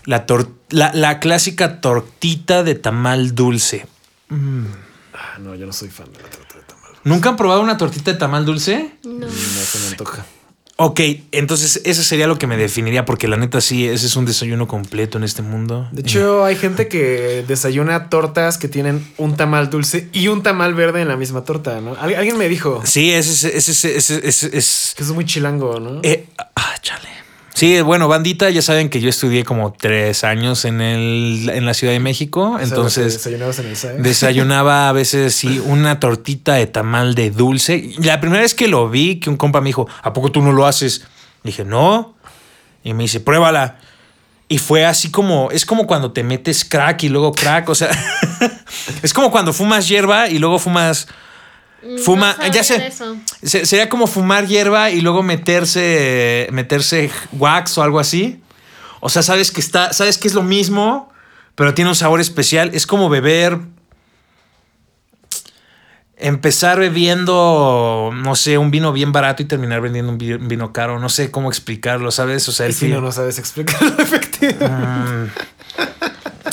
la, tor- la, la clásica tortita de tamal dulce. Ah, no, yo no soy fan de la torta de tamal. ¿Nunca han probado una tortita de tamal dulce? No. No se me antoja. Ok, entonces ese sería lo que me definiría porque la neta sí, ese es un desayuno completo en este mundo. De hecho, hay gente que desayuna tortas que tienen un tamal dulce y un tamal verde en la misma torta, ¿no? Al- alguien me dijo Sí, ese es... Ese, ese, ese- ese- es- es muy chilango, ¿no? eh, ah, chale. Sí, bueno, bandita, ya saben que yo estudié como tres años en, el, en la Ciudad de México, O sea, entonces... desayunabas en el SAE. Desayunaba a veces sí una tortita de tamal de dulce. La primera vez que lo vi, que un compa me dijo, ¿a poco tú no lo haces? dije, no. Y me dice, pruébala. Y fue así como, es como cuando te metes crack y luego crack, o sea, es como cuando fumas hierba y luego fumas, fuma, No sabía ya sé, eso. sería como fumar hierba y luego meterse, meterse wax o algo así. O sea, sabes que está, sabes que es lo mismo, pero tiene un sabor especial. Es como beber. empezar bebiendo, no sé, un vino bien barato y terminar vendiendo un vi- un vino caro. No sé cómo explicarlo, ¿sabes? O sea, el si no sabes explicarlo efectivamente.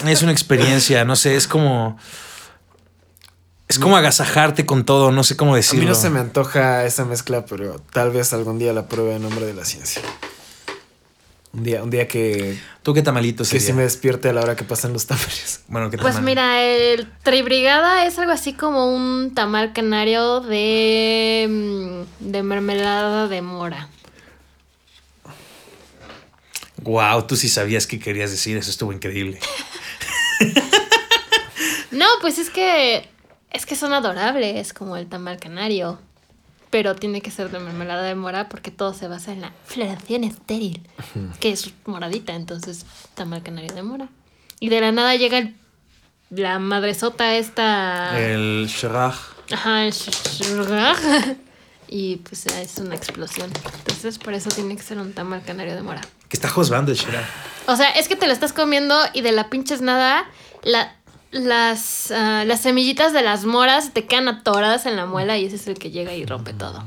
Mm, es una experiencia, no sé, es como. Es como agasajarte con todo, no sé cómo A decirlo. mí no se me antoja esa mezcla, pero tal vez algún día la pruebe en nombre de la ciencia. Un día, un día que, ¿Tú qué tamalito que sería? sí me despierte a la hora que pasan los tamales. Bueno, ¿qué Pues tamal? mira, el tribrigada es algo así como un tamal canario de, mm, de mermelada de mora. Wow, tú sí sabías qué querías decir, eso estuvo increíble. No, pues es que es que son adorables como el tamal canario. Pero tiene que ser de mermelada de mora porque todo se basa en la floración estéril, que es moradita, entonces tamal canario de mora. Y de la nada llega el- la madresota esta... El Shrach. Ajá, el sh- y pues es una explosión. Entonces por eso tiene que ser un tamal canario de mora. Que está juzgando el Shrach. O sea, es que te lo estás comiendo y de la pinches nada, la, las, ah, las semillitas de las moras te quedan atoradas en la muela y ese es el que llega y rompe todo.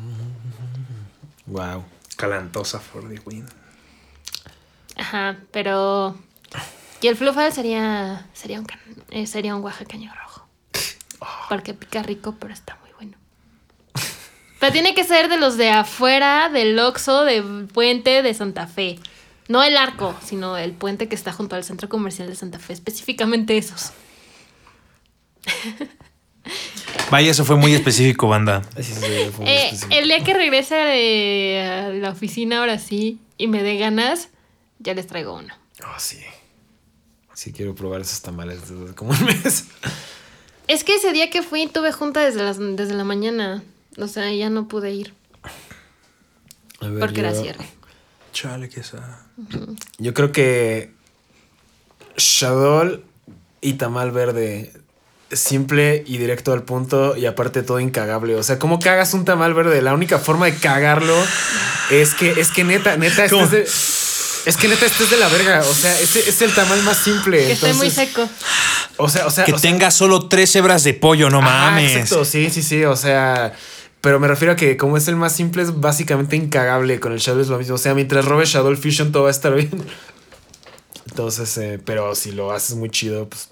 Wow. Calantosa for the win. Ajá, pero... Y el flufal sería, sería, un, can- eh, sería un oaxaqueño rojo. Porque pica rico, pero está muy bueno. Pero tiene que ser de los de afuera, del Oxxo, del puente de Santa Fe. No el arco, sino el puente que está junto al centro comercial de Santa Fe. Específicamente esos. Vaya, eso fue muy específico, banda. Así se fue muy Eh, específico. el día que regrese de a la oficina ahora sí y me dé ganas, ya les traigo uno. Oh, sí. Sí, quiero probar esos tamales desde como un mes. Es que ese día que fui tuve junta desde, las, desde la mañana. O sea, ya no pude ir A ver, porque yo, era cierre. Chale, que esa. Yo creo que Shadol y tamal verde. Simple y directo al punto y aparte todo incagable. O sea, ¿cómo cagas un tamal verde? La única forma de cagarlo es que, es que neta, neta, ¿Cómo? estés de, es que neta estés de la verga. O sea, ese es el tamal más simple. Que esté muy seco. O sea, o sea, Que o sea- tenga solo tres hebras de pollo, no Ajá, mames. exacto, sí, sí, sí. O sea, pero me refiero a que como es el más simple, es básicamente incagable. Con el Shadow es lo mismo. O sea, mientras robes Shadow Fusion, todo va a estar bien. Entonces, eh, pero si lo haces muy chido, pues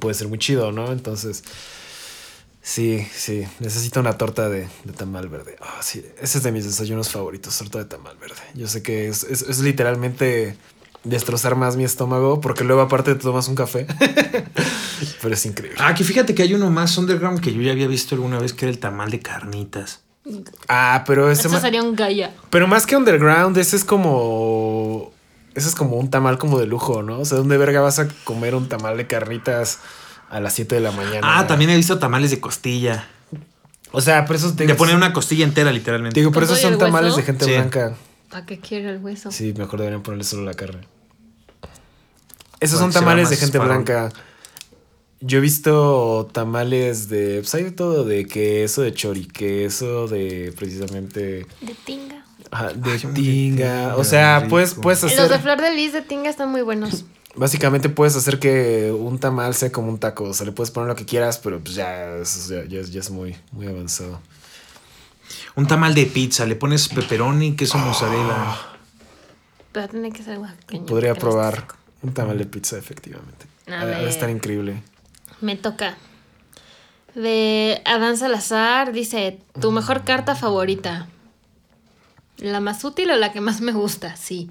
puede ser muy chido, ¿no? Entonces, sí, sí. Necesito una torta de, de tamal verde. Ah, sí, ese es de mis desayunos favoritos, torta de tamal verde. Yo sé que es, es- es literalmente destrozar más mi estómago porque luego aparte te tomas un café. pero es increíble. Ah, que fíjate que hay uno más underground que yo ya había visto alguna vez que era el tamal de carnitas. Ah, pero ese Esto sería un gaya. Pero más que underground, ese es como. Ese es como un tamal como de lujo, ¿no? O sea, ¿dónde verga vas a comer un tamal de carnitas a las 7 de la mañana? Ah, también he visto tamales de costilla. O sea, por eso te Le ponen una costilla entera, literalmente. Digo, por eso ¿Con todo y son tamales hueso? de gente Sí. blanca. ¿Para qué quiere el hueso? Sí, mejor deberían ponerle solo la carne. Esos son tamales de gente blanca. Yo he visto tamales de. Pues hay de todo, de queso, de choriqueso, de precisamente. De tinga. Ajá, de Ay, tinga. tinga, O sea, rico. puedes, puedes Los hacer. de flor de lis de tinga están muy buenos. Básicamente puedes hacer que un tamal sea como un taco. O sea, le puedes poner lo que quieras, pero pues ya, eso ya, ya es- ya es muy, muy avanzado. Un tamal de pizza, le pones pepperoni, queso mozzarella. Pero tiene que ser oaxaqueño. Podría probar un tamal de pizza, efectivamente. A ver. estar increíble. Me toca. De Adán Salazar dice, tu mejor carta favorita. ¿La más útil o la que más me gusta? Sí.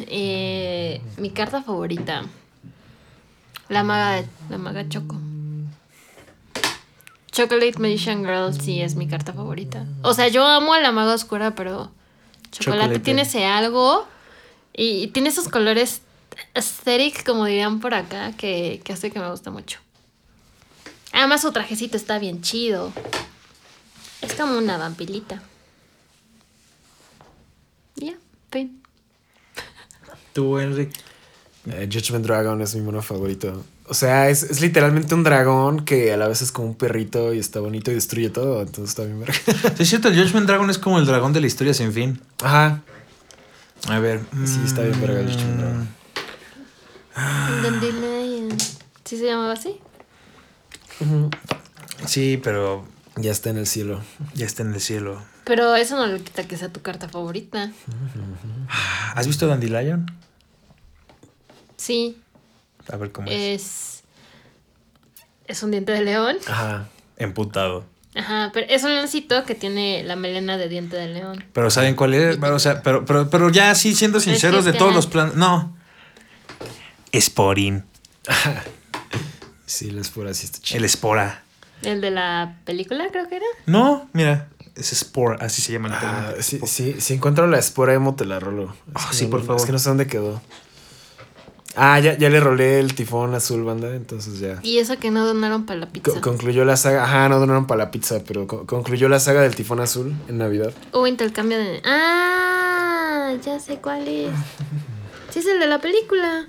Eh, mi carta favorita. La maga de, la maga Choco. Chocolate Magician Girl sí es mi carta favorita. O sea, yo amo a la maga oscura, pero chocolate, Chocolate. tiene ese algo y, y tiene esos colores aesthetic, como dirían por acá, que, que hace que me guste mucho. Además su trajecito está bien chido. Es como una vampilita. Ya, fin. Tú, Enrique. Eh, Judgment Dragon es mi mono favorito. O sea, es, es literalmente un dragón que a la vez es como un perrito y está bonito y destruye todo. Entonces está bien verga. Sí, es cierto, el Judgment Dragon es como el dragón de la historia sin fin. Ajá. A ver. Sí, está bien verga el Judgment mm, Dragon. Dandelion. ¿Sí se llamaba así? Sí, pero Ya está en el cielo. Ya está en el cielo. Pero eso no le quita que sea tu carta favorita. ¿Has visto Dandelion? Sí, A ver cómo es. es. Es un diente de león. Ajá. Emputado. Ajá, pero es un leoncito que tiene la melena de diente de león. Pero ¿saben cuál es? Pero, o sea, pero, pero, pero ya sí, siendo sinceros, de todos los planes. No. Sporin. Sí, la espora sí está chido. El espora. El de la película, creo que era. No, mira. Es Spore, así se llama. Ah, literalmente. sí, sí, si encuentro la espora emo te la rolo. Es Ah, que sí, no- por favor. Es que no sé dónde quedó. Ah, ya, ya le rolé el tifón azul, banda, entonces ya. Y eso que no donaron para la pizza. Co- concluyó la saga. Ajá, no donaron para la pizza, pero co- concluyó la saga del tifón azul en Navidad. Hubo intercambio de. ¡Ah! Ya sé cuál es. Sí, es el de la película.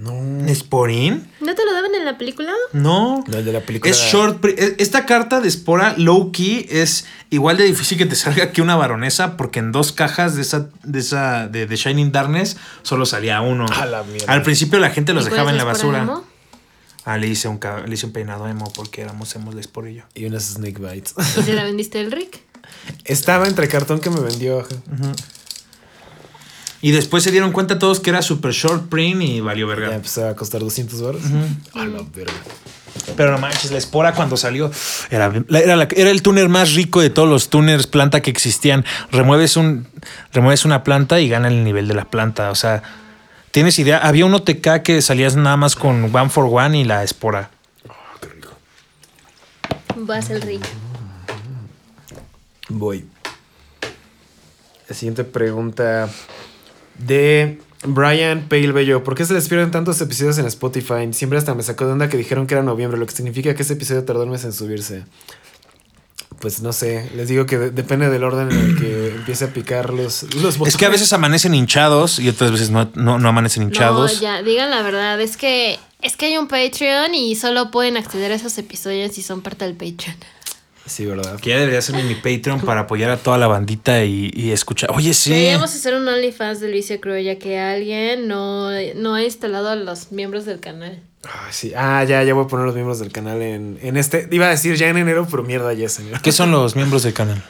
No. ¿Sporin? ¿No te lo daban en la película? No. No, el de la película. Es short. e- Esta carta de espora low key es igual de difícil que te salga que una baronesa, porque en dos cajas de esa, de esa, de, de Shining Darkness solo salía uno. A la mierda. Al principio la gente los ¿Y dejaba en la basura. Emo? Ah, le hice un, ca- le hice un peinado emo porque éramos emos la espora y yo. Y unas snake bites. ¿Y se la vendiste el Rick? Estaba entre cartón que me vendió. ajá. Y después se dieron cuenta todos que era super short print y valió Ya verga. empezó a costar 200 baros. A la verga. Pero no manches, la espora cuando salió era, era, la- era el tuner más rico de todos los tuners planta que existían. Remueves, un, remueves una planta y gana el nivel de la planta. O sea, tienes idea. Había un OTK que salías nada más con One for One y la espora. Vas el Rick. Voy. La siguiente pregunta de Brian Pale Bello. ¿Por qué se les pierden tantos episodios en Spotify? Siempre hasta me sacó de onda que dijeron que era noviembre, lo que significa que ese episodio tardó un mes en subirse. Pues no sé, les digo que de- depende del orden en el que empiece a picar los, los Es que a veces amanecen hinchados y otras veces no, no, no amanecen hinchados. No, ya, digan la verdad. Es que, es que hay un Patreon y solo pueden acceder a esos episodios si son parte del Patreon. Sí, ¿verdad? Que ya debería ser mi Patreon para apoyar a toda la bandita y, y escuchar. Oye, sí. Deberíamos hacer un OnlyFans de Luis Cruz ya que alguien no, no ha instalado a los miembros del canal. Ah, sí. Ah, ya, ya voy a poner los miembros del canal en, en este. Iba a decir ya en enero, pero mierda, ya es enero. ¿Qué son los miembros del canal?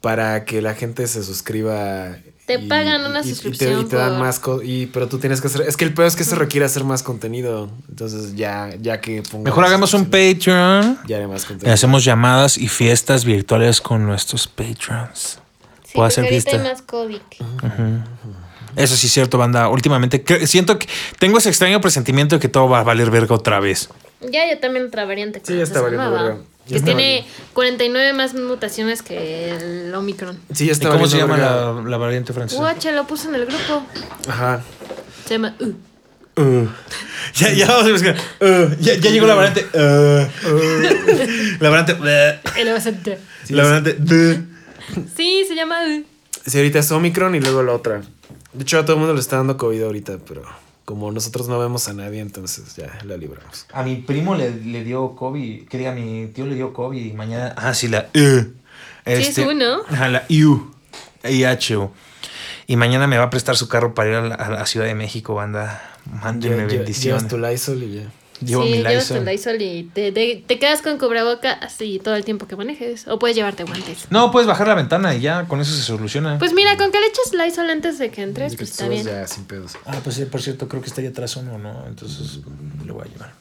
Para que la gente se suscriba. Te pagan una y- y te- suscripción Y te, dan por- más cosas. Pero tú tienes que hacer. Es que el peor es que se requiere hacer más contenido. Entonces, ya, ya que pongamos. Mejor hagamos un Patreon. Ya haré más Y contenido. hacemos llamadas y fiestas virtuales con nuestros patrons. Sí, Puedo hacer ahorita hay fiesta. más COVID. Eso sí es cierto, banda. Últimamente siento que tengo ese extraño presentimiento de que todo va a valer verga otra vez. Ya, yo también otra variante. Sí, ya está valiendo verga. Que tiene 49 más mutaciones que el Omicron. Sí, ya ¿Y está cómo se llama la, la variante francesa? Guache, lo puse en el grupo. Ajá. Se llama uh. Ya, ya vamos a buscar. Uh, ya, ya llegó la variante. uh, la variante. uh, se te- la variante. uh. Sí, se llama uh. Sí, ahorita es Omicron y luego la otra. De hecho, a todo el mundo le está dando COVID ahorita, pero como nosotros no vemos a nadie, entonces ya la libramos. A mi primo le, le dio COVID. Que diga, a mi tío le dio COVID y mañana. Ah, sí, la. Uh, es U, ¿no? Ajá, la U. IH. Y mañana me va a prestar su carro para ir a la, a la Ciudad de México, banda. Mándenme bendiciones. Llevas tu Lysol y ya. Llevo sí, mi llevas Lysol. tu Lysol y te, te- te quedas con cubrebocas así todo el tiempo que manejes. O puedes llevarte guantes. No, puedes bajar la ventana y ya con eso se soluciona. Pues mira, con que le eches Lysol antes de que entres, De que pues está bien. ya sin pedos. ah, pues sí, por cierto, creo que está ahí atrás uno, ¿no? Entonces lo voy a llevar.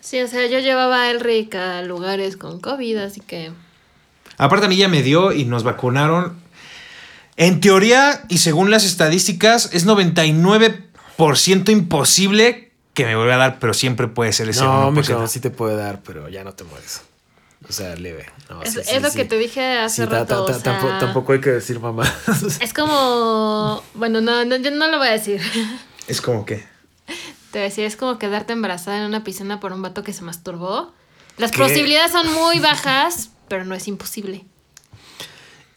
Sí, o sea, yo llevaba a Elric a lugares con COVID, así que... Aparte a mí ya me dio y nos vacunaron. En teoría y según las estadísticas es 99% imposible que me vuelva a dar, pero siempre puede ser ese No, 1%. Omicron sí te puede dar, pero ya no te mueres. O sea, leve. No, Es, sí, es sí, lo sí. que te dije hace ta- rato. ta- o ta- sea, tampoco, tampoco hay que decir mamá. Es como... Bueno, no, no, yo no lo voy a decir. Es como que... Te voy a decir, es como quedarte embarazada en una piscina por un vato que se masturbó. Las ¿Qué? posibilidades son muy bajas, pero no es imposible.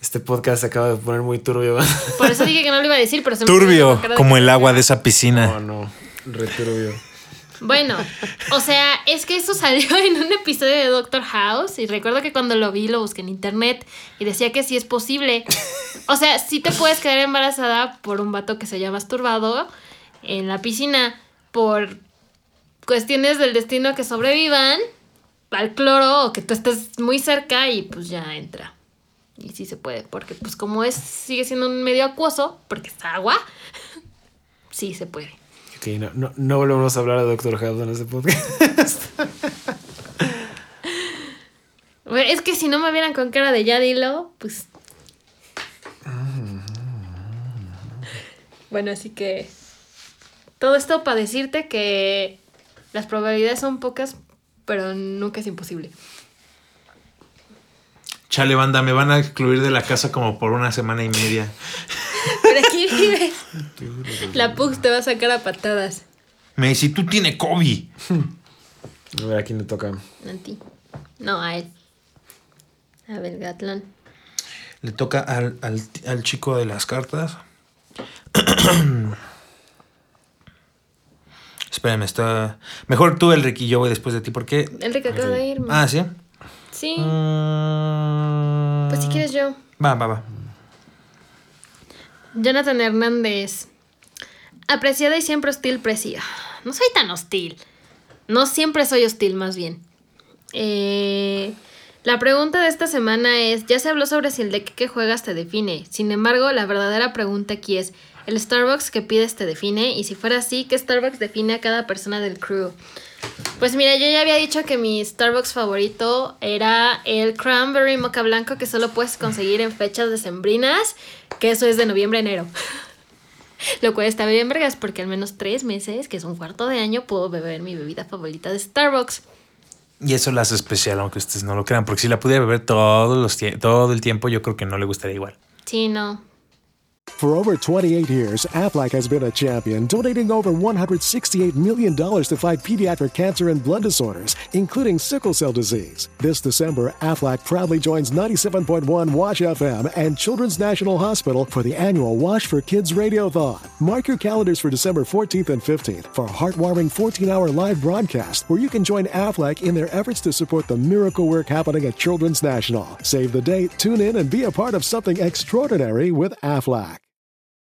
Este podcast se acaba de poner muy turbio. Por eso dije que no lo iba a decir, pero se Turbio, como el agua de esa piscina. No, no. Re turbio. Bueno, o sea, es que eso salió en un episodio de Doctor House y recuerdo que cuando lo vi lo busqué en internet y decía que sí es posible. O sea, sí te puedes quedar embarazada por un vato que se haya masturbado en la piscina por cuestiones del destino que sobrevivan, al cloro o que tú estés muy cerca y pues ya entra. Y sí se puede, porque pues como es, sigue siendo un medio acuoso, porque es agua, sí se puede. Ok, no, no, no volvemos a hablar de Doctor House en este podcast. Bueno, Es que si no me vieran con cara de ya dilo, pues. Bueno, así que. Todo esto para decirte que las probabilidades son pocas, pero nunca es imposible. Chale, banda, me van a excluir de la casa como por una semana y media. Pero aquí vives. La Pux te va a sacar a patadas. Me dice, tú tienes COVID. A ver, ¿a quién le toca? A ti. No, a él. A ver, Gatlán. Le toca al, al, al chico de las cartas. Espérame, está. Mejor tú, Enrique, y yo voy después de ti. ¿Por qué? Enrique acaba de irme. Ah, sí. sí. Mm, Pues si quieres yo. Va, va, va. Jonathan Hernández. Apreciada y siempre hostil Precia. No soy tan hostil. No siempre soy hostil, más bien. Eh, la pregunta de esta semana es, ya se habló sobre si el deck que juegas te define. Sin embargo, la verdadera pregunta aquí es, ¿el Starbucks que pides te define? Y si fuera así, ¿qué Starbucks define a cada persona del crew? Pues mira, yo ya había dicho que mi Starbucks favorito era el Cranberry Mocha Blanco que solo puedes conseguir en fechas decembrinas, que eso es de noviembre a enero. Lo cual está bien vergas porque al menos tres meses, que es un cuarto de año, puedo beber mi bebida favorita de Starbucks. Y eso la hace especial, aunque ustedes no lo crean. Porque si la pudiera beber todos los todo el tiempo, yo creo que no le gustaría igual. Sí, no. For over 28 years, Aflac has been a champion, donating over $168 million to fight pediatric cancer and blood disorders, including sickle cell disease. This December, Aflac proudly joins 97.1 Wash FM and Children's National Hospital for the annual Wash for Kids Radiothon. Mark your calendars for December 14th and 15th for a heartwarming 14 hour live broadcast where you can join Aflac in their efforts to support the miracle work happening at Children's National. Save the date, tune in, and be a part of something extraordinary with Aflac.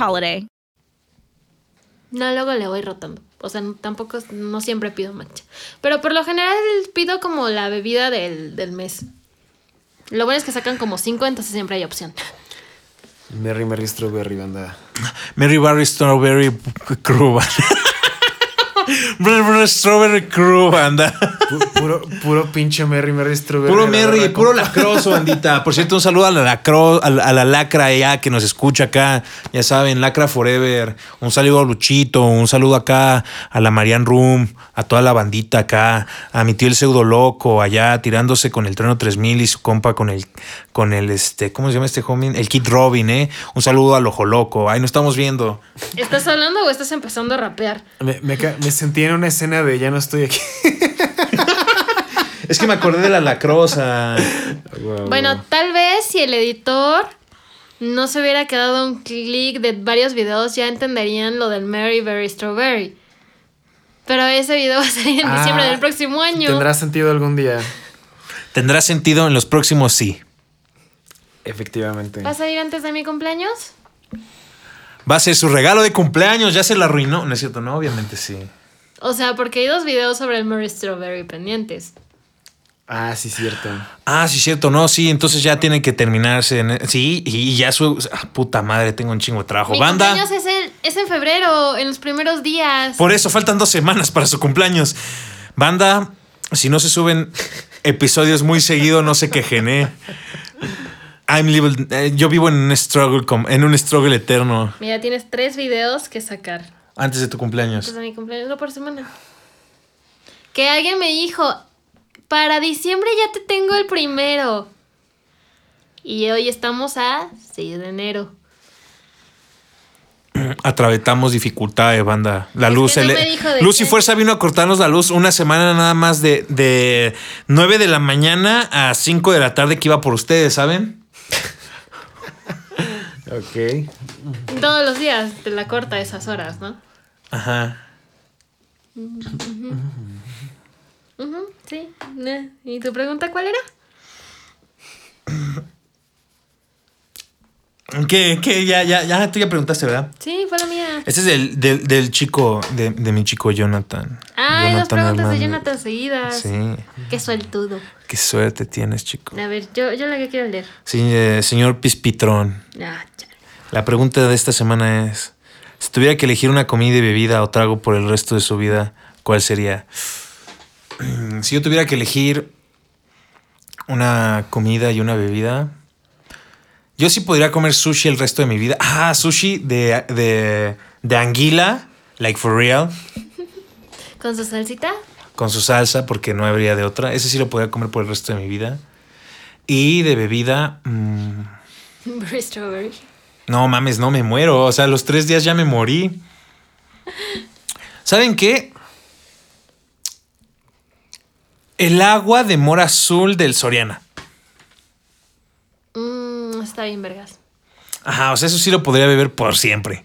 holiday. No, luego le voy rotando. O sea, no- tampoco, no siempre pido mancha. Pero por lo general pido como la bebida del, del mes. Lo bueno es que sacan como cinco, entonces siempre hay opción. Merry, Merry Strawberry, banda. Mary Barry Strawberry Crew. Strawberry Crew, banda. Pu- Puro, puro pinche Merry, Merry Strawberry. Puro la Merry, puro lacroso, bandita. Por cierto, un saludo a la, lacro, a, la- a la lacra ya que nos escucha acá. Ya saben, lacra forever. Un saludo a Luchito, un saludo acá a la Marian Room, a toda la bandita acá, a mi tío el pseudo loco, allá tirándose con el Treno 3000 y su compa con el, con el, este, ¿cómo se llama este homie? El Kid Robin, ¿eh? Un saludo al ojo loco. Ahí nos estamos viendo. ¿Estás hablando o estás empezando a rapear? Me, me sentí en una escena de ya no estoy aquí. Es que me acordé de la lacrosa. Wow. Bueno, tal vez si el editor no se hubiera quedado un clic de varios videos, ya entenderían lo del Mary Berry Strawberry. Pero ese video va a salir en Ah, diciembre del próximo año. Tendrá sentido algún día. ¿Tendrá sentido en los próximos? Sí. Efectivamente. ¿Va a salir antes de mi cumpleaños? Va a ser su regalo de cumpleaños. Ya se la arruinó. No es cierto, no, obviamente sí. O sea, porque hay dos videos sobre el Mary Strawberry pendientes. Ah, sí, cierto. Ah, sí, cierto, no, sí, entonces ya tiene que terminarse. en- sí, y ya su. ah, puta madre, tengo un chingo de trabajo. Mi Banda. cumpleaños es, el, es en febrero, en los primeros días. Por eso faltan dos semanas para su cumpleaños. Banda, si no se suben episodios muy seguido, no se quejen, ¿eh? I'm living- eh, yo vivo en un struggle, com- en un struggle eterno Mira, tienes tres videos que sacar. Antes de tu cumpleaños. Antes de mi cumpleaños, no por semana. Que alguien me dijo, para diciembre ya te tengo el primero. Y hoy estamos a 6 de enero. atravesamos dificultad de banda. La luz, no el- Luz y. Fuerza vino a cortarnos la luz una semana nada más de, de 9 de la mañana a 5 de la tarde que iba por ustedes, ¿saben? Ok. Todos los días te la corta a esas horas, ¿no? Ajá. Sí. ¿Y tu pregunta cuál era? ¿Qué, qué? Ya, ya, ya, tú ya preguntaste, ¿verdad? Sí, fue la mía. Este es del, del, del chico, de, de mi chico Jonathan. Ay, dos preguntas de. Jonathan seguidas. Sí. Qué sueltudo. Qué suerte tienes, chico. A ver, yo, yo la que quiero leer. Sí, eh, señor Pispitrón. Ah, chale. La pregunta de esta semana es: si tuviera que elegir una comida y bebida o trago por el resto de su vida, ¿cuál sería? Si yo tuviera que elegir una comida y una bebida, yo sí podría comer sushi el resto de mi vida. Ah, sushi de, de, de anguila, like for real, ¿Con su salsita? con su salsa, porque no habría de otra. Ese sí lo podría comer por el resto de mi vida. Y de bebida, mm, Strawberry. No mames, no me muero. O sea, los tres días ya me morí. ¿Saben qué? El agua de mora azul del Soriana. Mmm, está bien, vergas. Ajá, o sea, eso sí lo podría beber por siempre.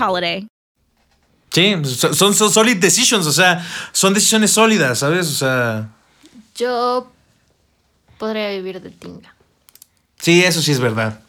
holiday. Sí, son, son, son solid decisions, o sea, son decisiones sólidas, ¿sabes? O sea, Yo podría vivir de tinga. sí, eso sí es verdad.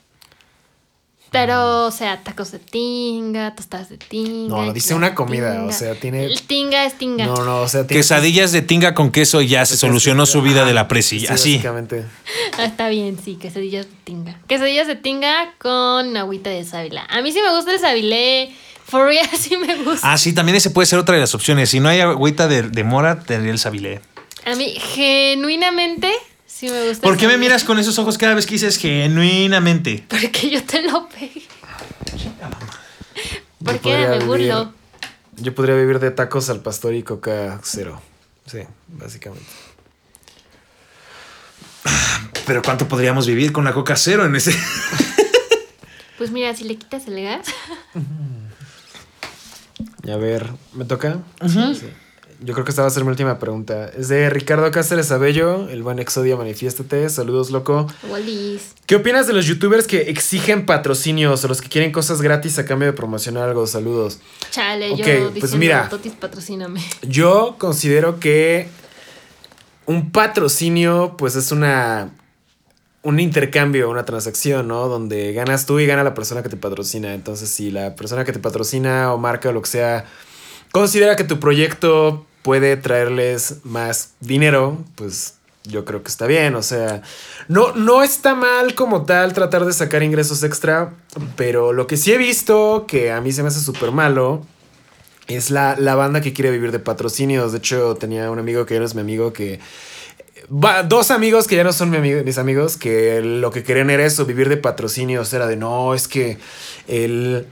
Pero, o sea, tacos de tinga, tostadas de tinga. No, dice una comida, tinga. o sea, tiene- El tinga es tinga. No, no, o sea, tiene- Quesadillas de tinga con queso y ya se solucionó su vida de la presi. Sí, Así. Básicamente. Ah, está bien, sí, quesadillas de tinga. Quesadillas de tinga con agüita de sábila. A mí sí me gusta el sábilé. For real sí me gusta. Ah, sí, también ese puede ser otra de las opciones. Si no hay agüita de, de mora, tendría el sabilé. A mí, genuinamente, sí me gusta. ¿Por qué me miras con esos ojos cada vez que dices genuinamente? Porque yo te lo pegué. Porque me vivir- burlo. Yo podría vivir de tacos al pastor y coca cero. Sí, básicamente. Pero ¿cuánto podríamos vivir con la coca cero en ese? Pues mira, si le quitas el gas. Y a ver, ¿me toca? Sí. Yo creo que esta va a ser mi última pregunta. Es de Ricardo Cáceres Abello, el buen Exodia Manifiéstate. Saludos, loco. Wallis. ¿Qué opinas de los youtubers que exigen patrocinios o los que quieren cosas gratis a cambio de promocionar algo? Saludos. Chale, Ok, yo pues mira. Totis, patrocíname. Yo considero que un patrocinio, pues es una. Un intercambio, una transacción, ¿no? Donde ganas tú y gana la persona que te patrocina. Entonces, si la persona que te patrocina o marca o lo que sea considera que tu proyecto puede traerles más dinero, pues yo creo que está bien. O sea, no, no está mal como tal tratar de sacar ingresos extra, pero lo que sí he visto que a mí se me hace súper malo es la, la banda que quiere vivir de patrocinios. De hecho, tenía un amigo que no es mi amigo que. va- dos amigos que ya no son mis amigos que lo que querían era eso, vivir de patrocinios. Era de no, es que el,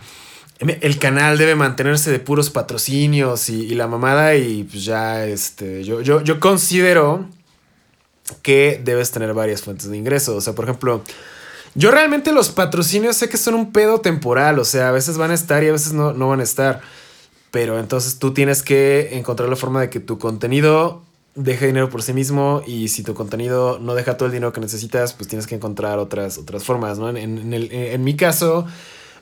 el canal debe mantenerse de puros patrocinios y, la mamada. Y pues ya, este, yo, yo, yo considero que debes tener varias fuentes de ingresos. O sea, por ejemplo, yo realmente los patrocinios sé que son un pedo temporal. O sea, a veces van a estar y a veces no, no van a estar. Pero entonces tú tienes que encontrar la forma de que tu contenido deje dinero por sí mismo y si tu contenido no deja todo el dinero que necesitas, pues tienes que encontrar otras, otras formas, ¿no? En, en el- en mi caso,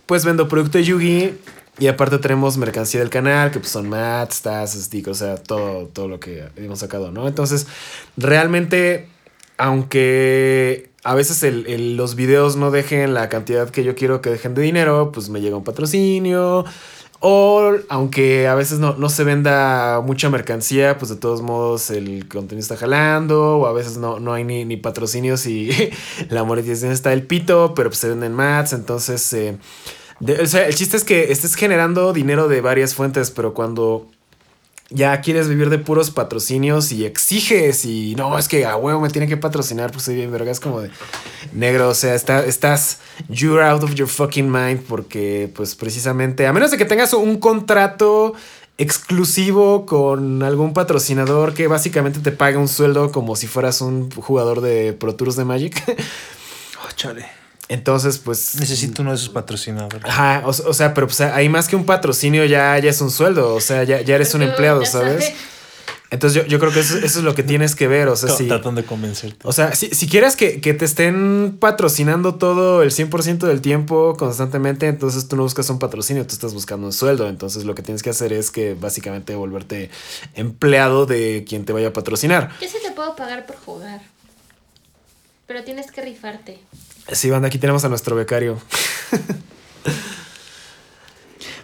pues vendo producto de Yugi y aparte tenemos mercancía del canal, que pues son mats, tazas, stickers, o sea, todo, todo lo que hemos sacado, ¿no? Entonces, realmente, aunque a veces el- los videos no dejen la cantidad que yo quiero que dejen de dinero, pues me llega un patrocinio. O aunque a veces no, no se venda mucha mercancía, pues de todos modos el contenido está jalando. O a veces no, no hay ni, ni patrocinios y la monetización está el pito, pero pues se venden mats. Entonces, eh, o sea, el chiste es que estés generando dinero de varias fuentes, pero cuando ya quieres vivir de puros patrocinios y exiges y no, es que a huevo me tiene que patrocinar, pues soy bien verga, es como de negro, o sea, está, estás, you're out of your fucking mind porque pues precisamente, a menos de que tengas un contrato exclusivo con algún patrocinador que básicamente te paga un sueldo como si fueras un jugador de Pro Tours de Magic. Oh, chale. Entonces, pues... Necesito uno de esos patrocinadores. Ajá, o, o sea, pero pues, hay más que un patrocinio, ya, ya es un sueldo, o sea, ya, ya eres un empleado, ¿sabes? sabe. Entonces yo, yo creo que eso, eso es lo que tienes que ver, o sea, si, Tratando de convencerte. o sea, si, si quieres que, que te estén patrocinando todo el 100% del tiempo constantemente, entonces tú no buscas un patrocinio, tú estás buscando un sueldo, entonces lo que tienes que hacer es que básicamente volverte empleado de quien te vaya a patrocinar. Yo sí te puedo pagar por jugar. Pero tienes que rifarte. Sí, banda, aquí tenemos a nuestro becario.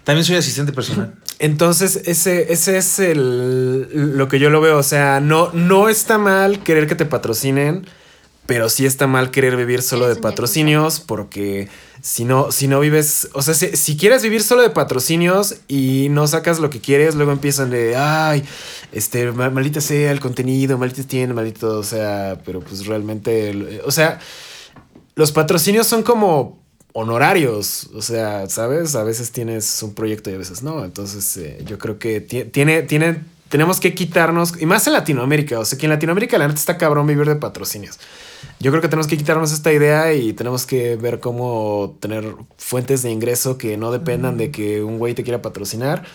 También soy asistente personal. Entonces, ese, ese es el, lo que yo lo veo. O sea, no, no está mal querer que te patrocinen, pero sí está mal querer vivir solo de patrocinios, porque si no, si no vives, o sea, si, si quieres vivir solo de patrocinios y no sacas lo que quieres, luego empiezan de, ay, este, sea el contenido, maldita tiene, maldito, o sea, pero pues realmente, o sea, los patrocinios son como honorarios, o sea, ¿sabes? A veces tienes un proyecto y a veces no. Entonces, eh, yo creo que ti- tiene, tiene, tenemos que quitarnos, y más en Latinoamérica, o sea, que en Latinoamérica la neta está cabrón vivir de patrocinios. Yo creo que tenemos que quitarnos esta idea y tenemos que ver cómo tener fuentes de ingreso que no dependan de que un güey te quiera patrocinar.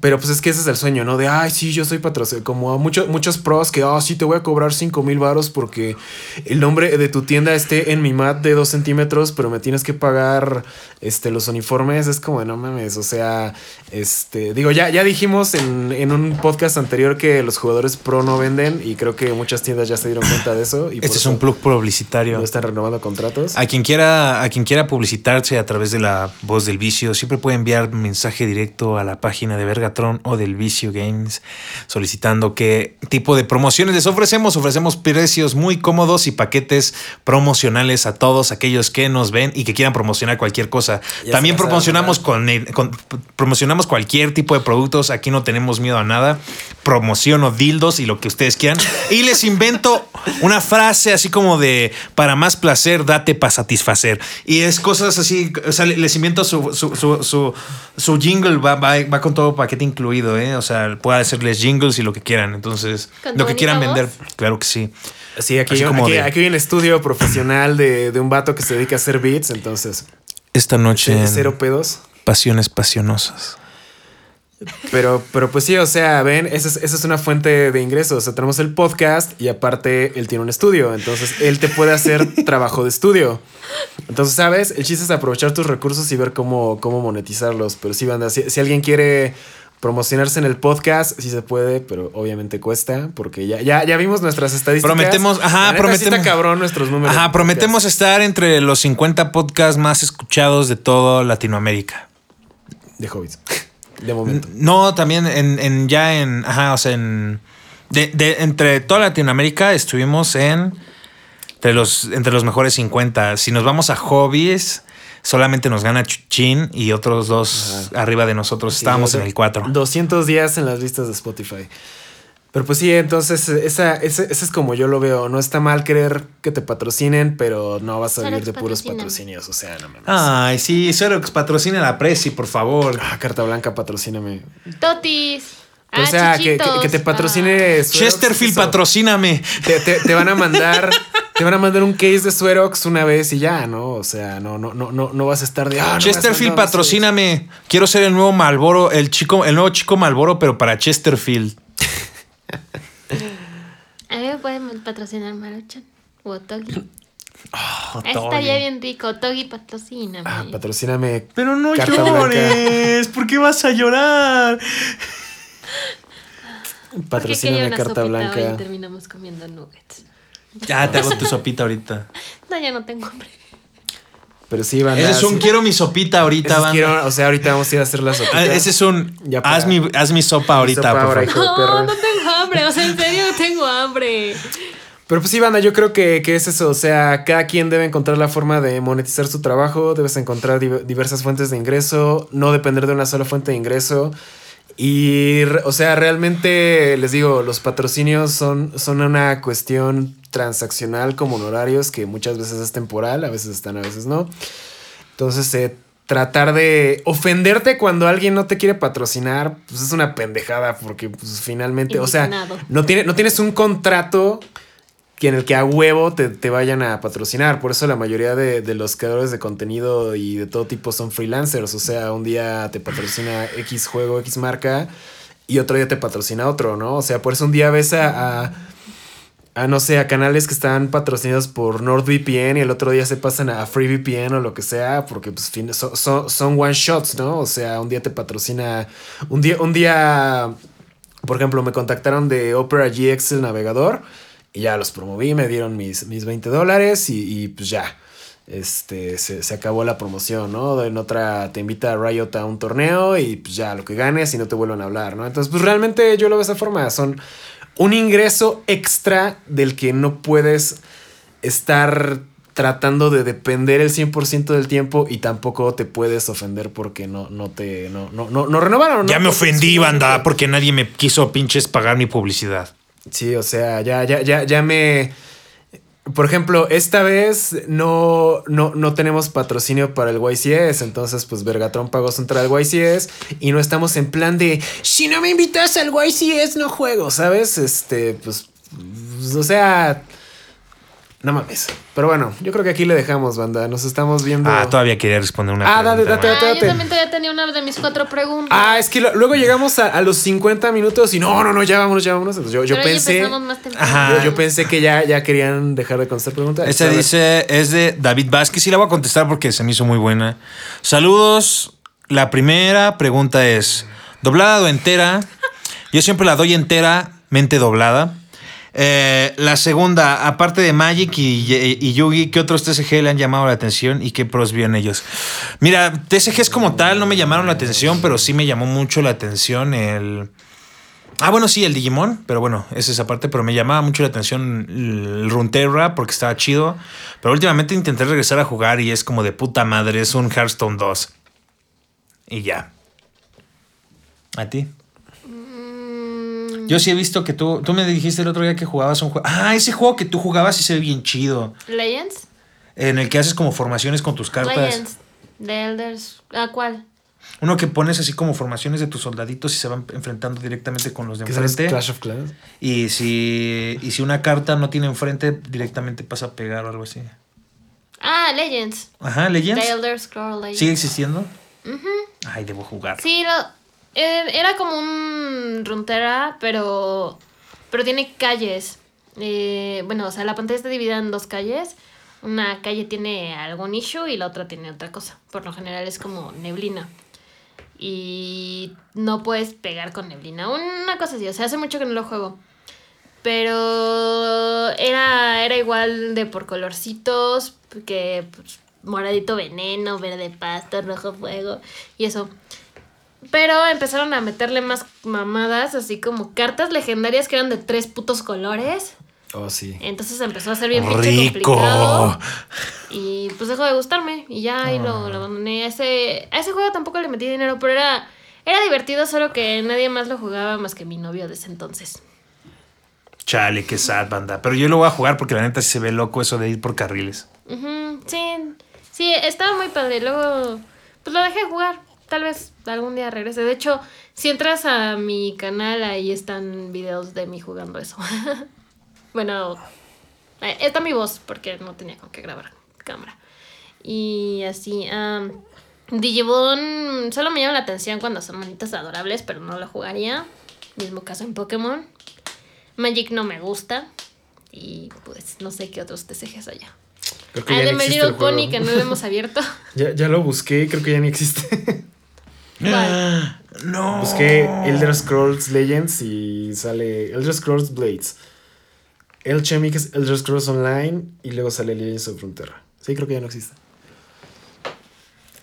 Pero pues es que ese es el sueño, ¿no? De, ay, sí, yo soy patrocinador. Como a muchos, muchos pros que, ah, sí, te voy a cobrar 5 mil varos porque el nombre de tu tienda esté en mi mat de 2 centímetros, pero me tienes que pagar este, los uniformes. Es como no mames, o sea, este, digo, ya, ya dijimos en, en un podcast anterior que los jugadores pro no venden y creo que muchas tiendas ya se dieron cuenta de eso. Y Este es un plug publicitario. No están renovando contratos. A quien quiera, a quien quiera publicitarse a través de la voz del vicio, siempre puede enviar mensaje directo a la página de O del Vicio Games, solicitando qué tipo de promociones les ofrecemos. Ofrecemos precios muy cómodos y paquetes promocionales a todos aquellos que nos ven y que quieran promocionar cualquier cosa. Ya También promocionamos con, con- promocionamos cualquier tipo de productos. Aquí no tenemos miedo a nada. Promociono dildos y lo que ustedes quieran. Y les invento una frase así como de para más placer, date para satisfacer. Y es cosas así. O sea, les invento su, su, su, su- su jingle, va, va, va con todo paquete incluido, ¿eh? O sea, puede hacerles jingles y lo que quieran. Entonces, ¿Con tu lo que quieran vender, voz? claro que sí. Sí, aquí, Así como aquí, de- aquí hay un estudio profesional de, de un vato que se dedica a hacer beats, entonces, Esta noche, en cero pedos. Pasiones Pasionosas. Pero, pero pues sí, o sea, ven, esa es, esa es una fuente de ingresos. O sea, tenemos el podcast y aparte él tiene un estudio. Entonces, él te puede hacer trabajo de estudio. Entonces, ¿sabes? El chiste es aprovechar tus recursos y ver cómo, cómo monetizarlos. Pero sí, banda, si, si alguien quiere promocionarse en el podcast, sí se puede, pero obviamente cuesta, porque ya, ya, ya vimos nuestras estadísticas. Prometemos, ajá, La prometemos. cabrón nuestros números. Ajá, prometemos estar entre los 50 podcasts más escuchados de toda Latinoamérica. De hobbits. De momento. No, también en, en- ya en, ajá, o sea, en, de, de- entre toda Latinoamérica estuvimos en, entre los, entre los mejores 50. Si nos vamos a hobbies, solamente nos gana Chuchín y otros dos arriba de nosotros. Estábamos Sí, en el 4. 200 días en las listas de Spotify. Pero pues sí, entonces esa, ese, ese es como yo lo veo. No está mal querer que te patrocinen, pero no vas a Xerox vivir de puros patrocinios. O sea, no mames. Ay, sí, Xerox, patrocina la Prezi, por favor. Ah, carta blanca, patrocíname. Totis. Pero, Ah, o sea, que, que- te patrocine. Ah. Xerox, Chesterfield, eso. patrocíname. Te, te- te van a mandar. Te van a mandar un case de Suerox una vez y ya, ¿no? O sea, no, no, no, no, no vas a estar de. Ah, no Chesterfield, patrocíname. Quiero ser el nuevo Malboro, el chico, el nuevo chico Malboro, pero para Chesterfield. A mí me pueden patrocinar Maruchan o Togi. Oh, Estaría Togi. bien rico. Togi, patrocíname. Ah, patrocíname. Pero no Carta llores. ¿Por qué vas a llorar? Patrocíname carta blanca. y terminamos comiendo nuggets. Ya te hago tu sopita ahorita. No, ya no tengo hambre. Pero sí, banda. Ese es un quiero mi sopita ahorita, quiero- o sea, ahorita vamos a ir a hacer la sopita. Ah, Ese es un. Ya para- haz, mi, haz mi sopa ahorita, sopa por ahora, favor. hijo de No, perra. no tengo hambre. O sea, en serio no tengo hambre. Pero pues sí, banda, yo creo que, que es eso. O sea, cada quien debe encontrar la forma de monetizar su trabajo. Debes encontrar div- diversas fuentes de ingreso. No depender de una sola fuente de ingreso. Y, re- o sea, realmente les digo, los patrocinios son, son una cuestión transaccional como honorarios que muchas veces es temporal, a veces están, a veces no. Entonces, eh, tratar de ofenderte cuando alguien no te quiere patrocinar, pues es una pendejada porque pues finalmente, o sea, no, tiene, no tienes un contrato que en el que a huevo te, te vayan a patrocinar. Por eso la mayoría de, de los creadores de contenido y de todo tipo son freelancers. O sea, un día te patrocina X juego, X marca y otro día te patrocina otro, ¿no? O sea, por eso un día ves a, a, a, no sé, a canales que están patrocinados por NordVPN y el otro día se pasan a FreeVPN o lo que sea, porque pues son, son, son one shots, ¿no? O sea, un día te patrocina, un día, un día, por ejemplo, me contactaron de Opera GX, el navegador, y ya los promoví, me dieron mis, mis 20 dólares y, y, pues ya. Este, se, se acabó la promoción, ¿no? En otra te invita a Riot a un torneo y pues ya lo que ganes y no te vuelven a hablar, ¿no? Entonces, pues realmente yo lo veo de esa forma. Son un ingreso extra del que no puedes estar tratando de depender el 100% del tiempo y tampoco te puedes ofender porque no, no te no, no, no, no renovaron. ¿no? Ya me ofendí, banda, porque nadie me quiso pinches pagar mi publicidad. Sí, o sea, ya, ya, ya, ya me. Por ejemplo, esta vez no, no, no tenemos patrocinio para el YCS. Entonces, pues Vergatron pagó su entrada al YCS. Y no estamos en plan de si no me invitas al YCS, no juego, ¿sabes? Este, pues. pues, o sea. No mames. Pero bueno, yo creo que aquí le dejamos, banda. Nos estamos viendo. Ah, todavía quería responder una Ah, dale, pregunta, date, man. Ah, yo también todavía tenía una de mis cuatro preguntas. Ah, es que lo- luego llegamos a, a los 50 minutos y no, no, no, ya vámonos, ya vámonos. Entonces, yo, yo Pero pensé. más. Ajá. Yo, yo pensé que ya, ya querían dejar de contestar preguntas. Esta dice, es de David Vázquez y la voy a contestar porque se me hizo muy buena. Saludos. La primera pregunta es, ¿doblada o entera? Yo siempre la doy entera, mente doblada. Eh, la segunda, aparte de Magic y, Yugi, ¿qué otros TCG le han llamado la atención y qué pros vio en ellos? Mira, TCGs como tal no me llamaron la atención, pero sí me llamó mucho la atención el... Ah, bueno, sí, el Digimon, pero bueno, es esa parte, pero me llamaba mucho la atención el Runeterra porque estaba chido. Pero últimamente intenté regresar a jugar y es como de puta madre, es un Hearthstone 2. Y ya. ¿A ti? Yo sí he visto que tú, tú me dijiste el otro día que jugabas un juego. Ah, ese juego que tú jugabas sí se ve bien chido. ¿Legends? En el que haces como formaciones con tus cartas. Legends. The Elders. ¿A cuál? Uno que pones así como formaciones de tus soldaditos y se van enfrentando directamente con los de enfrente. Clash of Clans. Y si, y si una carta no tiene enfrente, directamente pasa a pegar o algo así. Ah, Legends. Ajá, Legends. The Elder Scroll Legends. ¿Sigue existiendo? Ay, debo jugar. Sí, lo- era como un Runeterra, pero, pero tiene calles. Eh, bueno, o sea, la pantalla está dividida en dos calles. Una calle tiene algún issue y la otra tiene otra cosa. Por lo general es como neblina. Y no puedes pegar con neblina. Una cosa así, o sea, hace mucho que no lo juego. Pero era, era igual de por colorcitos, que pues, moradito veneno, verde pasto, rojo fuego y eso. Pero empezaron a meterle más mamadas, así como cartas legendarias que eran de tres putos colores. Oh, sí. Entonces empezó a ser bien pinche ¡Rico! complicado. Y pues dejó de gustarme. Y ya ahí lo, lo abandoné. A ese, a ese juego tampoco le metí dinero, pero era, era divertido, solo que nadie más lo jugaba más que mi novio de ese entonces. Chale, qué sad, banda. Pero yo lo voy a jugar porque la neta sí se ve loco eso de ir por carriles. Ujú, sí, sí, estaba muy padre. Luego, pues lo dejé de jugar. Tal vez algún día regrese. De hecho, si entras a mi canal, ahí están videos de mí jugando eso. bueno, eh, está mi voz porque no tenía con qué grabar cámara. Y así, am, Digimon solo me llama la atención cuando son manitas adorables, pero no lo jugaría. Mismo caso en Pokémon. Magic no me gusta. Y pues no sé qué otros TCGs allá. Creo que Ah, ya de existe el Little Pony que no lo hemos abierto. Ya, ya lo busqué creo que ya ni existe. ¿Cuál? No. Busqué Elder Scrolls Legends y sale Elder Scrolls Blades. El Chemic es Elder Scrolls Online y luego sale Legends of Frontera. Sí, creo que ya no existe.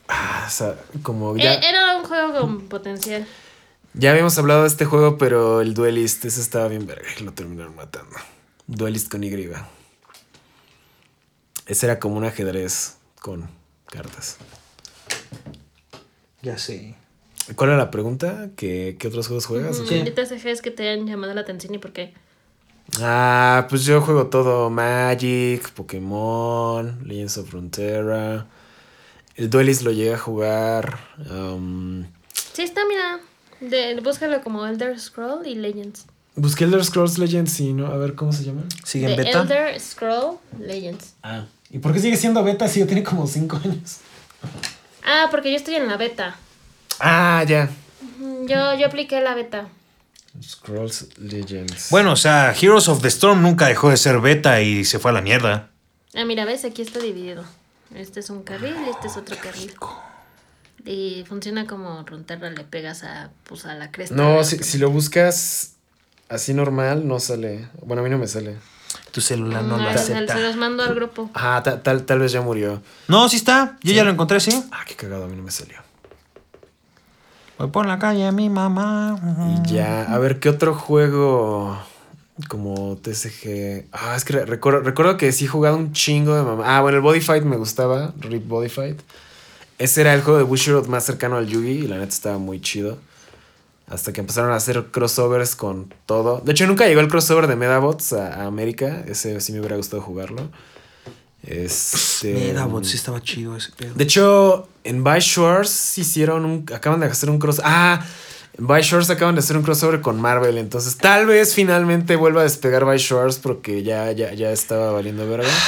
Ah, o sea, como ya, Eh, Era un juego con potencial. ya habíamos hablado de este juego, pero el Duelist, ese estaba bien verga lo terminaron matando. Duelist con Y. Ese era como un ajedrez con cartas. Ya sé. ¿Cuál era la pregunta? ¿Qué, qué otros juegos juegas? o Mm, qué? ¿Qué TCGs que te hayan llamado la atención y por qué? Ah, pues yo juego todo. Magic, Pokémon, Legends of Frontera. El Duelist lo llegué a jugar. um, Sí, está, mira. De, búscalo como Elder Scroll y Legends. busqué Elder Scrolls Legends y no, a ver cómo se llama. ¿Sigue De en beta? Elder Scroll Legends. Ah. ¿Y por qué sigue siendo beta si ya tiene como 5 años? Ah, porque yo estoy en la beta. Ah, ya. Yo, yo apliqué la beta. Scrolls Legends. Bueno, o sea, Heroes of the Storm nunca dejó de ser beta y se fue a la mierda. Ah, mira, ves, aquí está dividido. Este es un carril, este es otro carril. Y funciona como Runeterra, le pegas a, pues, a la cresta. No, si, si lo buscas así normal, no sale. Bueno, a mí no me sale. Tu celular no lo se, acepta. se los mando al grupo. Ah, ta- tal, tal vez ya murió. No, sí está. Yo ya lo encontré, sí. Ah, qué cagado, a mí no me salió. Voy por la calle, mi mamá. Y ya, a ver, ¿qué otro juego como TCG? Ah, es que re- recuerdo, recuerdo que sí he jugado un chingo de mamá. Ah, bueno, el Body Fight me gustaba, Rip Body Fight. Ese era el juego de Bushiroad más cercano al Yugi y la neta estaba muy chido. Hasta que empezaron a hacer crossovers con todo. De hecho, nunca llegó el crossover de Medabots a, a América. Ese sí me hubiera gustado jugarlo. Este, Medabot, sí estaba chido ese pedo. de hecho, en By Shores hicieron un. Acaban de hacer un cross. Ah, en By Shores acaban de hacer un crossover con Marvel. Entonces, tal vez finalmente vuelva a despegar By Shores porque ya, ya, ya estaba valiendo verga.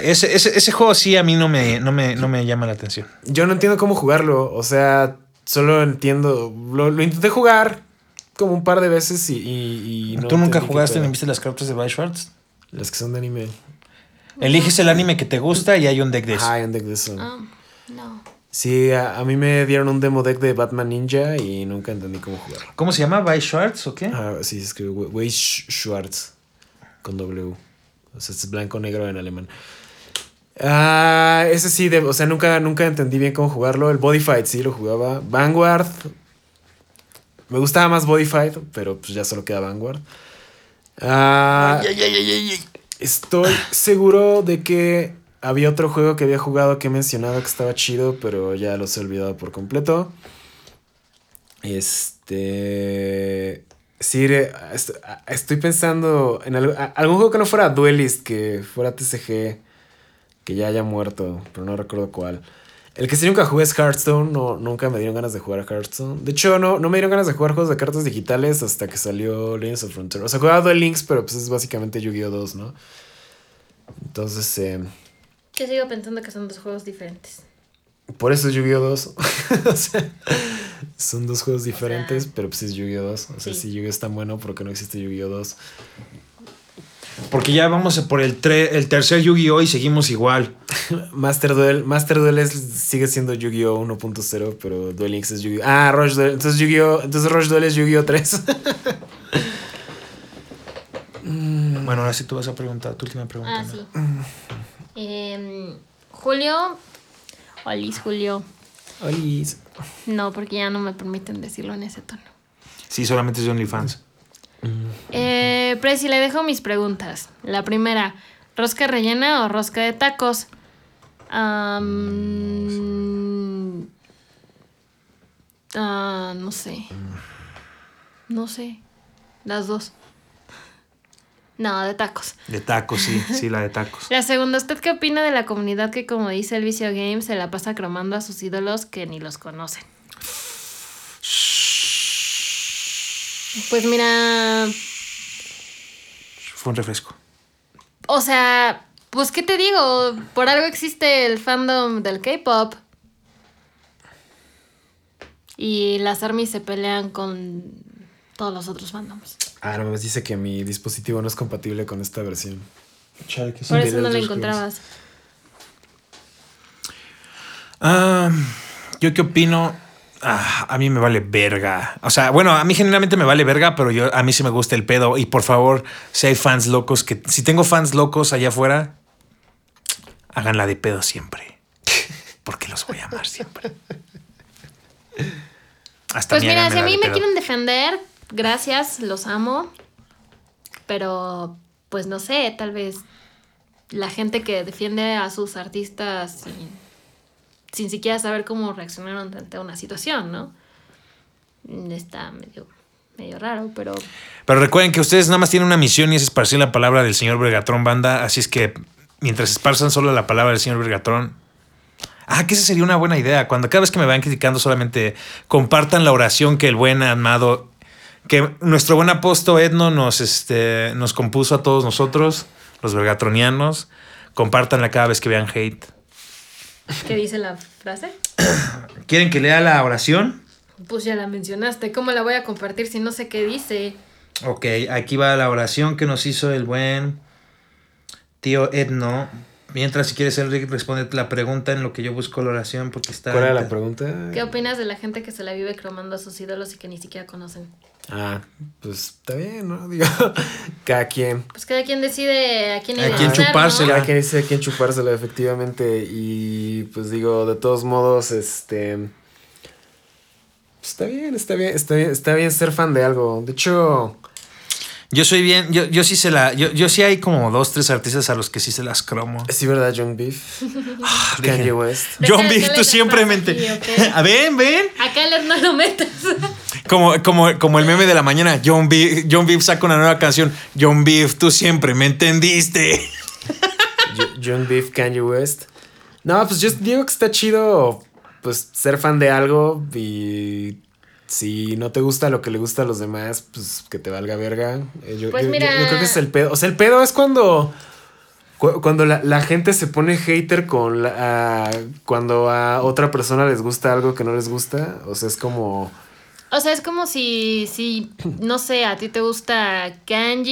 Ese, ese, ese juego sí a mí no me, no, me, no me llama la atención. Yo no entiendo cómo jugarlo. O sea, solo entiendo. Lo, lo intenté jugar como un par de veces y. y- y no ¿Tú nunca jugaste ni viste las cartas de By Schwartz? Las que son de anime. Eliges el anime que te gusta y hay un deck de eso. Ah, hay un deck de eso. Ah, no. Sí, a, a mí me dieron un demo deck de Batman Ninja y nunca entendí cómo jugarlo. ¿Cómo se llama? ¿By Schwartz o qué? Ah, sí, se escribe Weiss Schwartz con W. O sea, es blanco-negro en alemán. Ah, ese sí, de- o sea, nunca, nunca entendí bien cómo jugarlo. El Body Fight sí lo jugaba. Vanguard. Me gustaba más Body Fight, pero pues ya solo queda Vanguard. Ah, estoy seguro de que había otro juego que había jugado que he mencionado que estaba chido, pero ya los he olvidado por completo. Este. Sí, est- estoy pensando en algún juego que no fuera Duelist, que fuera TCG, que ya haya muerto, pero no recuerdo cuál. El que sí nunca jugué es Hearthstone, no, nunca me dieron ganas de jugar a Hearthstone. De hecho, no, no me dieron ganas de jugar juegos de cartas digitales hasta que salió Legends of Frontier. O sea, jugaba Duel Links, pero pues es básicamente Yu-Gi-Oh! 2, ¿no? Entonces, eh, Yo sigo pensando que son dos juegos diferentes. por eso es Yu-Gi-Oh! 2. o sea, son dos juegos diferentes, pero pues es Yu-Gi-Oh! 2. O sea, Sí. si Yu-Gi-Oh! es tan bueno, ¿por qué no existe Yu-Gi-Oh! 2? Porque ya vamos por el, tre- el tercer Yu-Gi-Oh! y seguimos igual. Master Duel, Master Duel es- sigue siendo Yu-Gi-Oh! 1.0, pero Duel Links es Yu-Gi-Oh! Ah, Rush Duel. Entonces Yu-Gi-Oh! Entonces Rush Duel es Yu-Gi-Oh! 3. Bueno, ahora sí tú vas a preguntar tu última pregunta. Ah, ¿no? sí. Em, Julio. Olis, Julio. Olis. No, porque ya no me permiten decirlo en ese tono. Sí, solamente es de OnlyFans. Eh, Preci, le dejo mis preguntas. La primera, ¿rosca rellena o rosca de tacos? Ah, no sé. No sé. Las dos. No, de tacos. De tacos, sí, sí, la de tacos. La segunda, ¿usted qué opina de la comunidad que, como dice el Vicio Game, se la pasa cromando a sus ídolos que ni los conocen? Pues mira, Fue un refresco. O sea, pues qué te digo, por algo existe el fandom del K-pop. Y las armies se pelean con todos los otros fandoms. Ah, no me dice que mi dispositivo no es compatible con esta versión. Por eso no lo encontrabas. Ah, ¿Yo qué opino? Ah, a mí me vale verga. O sea, bueno, a mí generalmente me vale verga, pero yo a mí sí me gusta el pedo. Y por favor, si hay fans locos que. Si tengo fans locos allá afuera, háganla de pedo siempre. Porque los voy a amar siempre. Hasta Pues mira, si a mí me pedo. quieren defender, gracias, los amo. Pero, pues no sé, tal vez la gente que defiende a sus artistas sin, sin siquiera saber cómo reaccionaron ante una situación, ¿no? Mm, Está medio, medio raro, pero Pero recuerden que ustedes nada más tienen una misión y es esparcir la palabra del señor Vergatrón Banda. Así es que mientras esparzan solo la palabra del señor Vergatrón. Ah, que esa sería una buena idea. Cuando cada vez que me vayan criticando, solamente compartan la oración que el buen amado, que nuestro buen apóstol Edno nos, este, nos compuso a todos nosotros, los vergatronianos. Compartanla cada vez que vean hate. ¿Qué dice la frase? ¿Quieren que lea la oración? Pues ya la mencionaste, ¿cómo la voy a compartir si no sé qué dice? Ok, aquí va la oración que nos hizo el buen tío Edno. Mientras, si quieres, Enrique, responde la pregunta en lo que yo busco la oración porque está... ¿Cuál era la pregunta? ¿Qué opinas de la gente que se la vive cromando a sus ídolos y que ni siquiera conocen? Ah, pues está bien, ¿no? Digo, cada quien. Pues cada quien decide a quién A quién chupársela. ¿no? Cada quien dice a quién chupárselo, efectivamente. Y pues digo, de todos modos, este. pues, está bien, está bien, está bien, está bien ser fan de algo. De hecho, Yo soy bien, yo, yo sí se la, yo, yo sí hay como dos, tres artistas a los que sí se las cromo. sí, ¿verdad, Young Beef? Kanye dejen. West. John Beef, tú siempre mente. aquí, ¿ok? A ven, ven. Acá el no lo metas. Como, como, como el meme de la mañana. John Beef, John Beef saca una nueva canción. John Beef, tú siempre me entendiste. Yo- Young Beef, Kanye West. No, pues yo digo que está chido, pues ser fan de algo y si no te gusta lo que le gusta a los demás, pues que te valga verga. Eh, Yo, Pues yo- mira. yo creo que es el pedo. O sea, el pedo es cuando cu- cuando la, la gente se pone hater con la, a- cuando a otra persona les gusta algo que no les gusta. O sea, es como O sea, es como si, si, no sé, a ti te gusta Kanji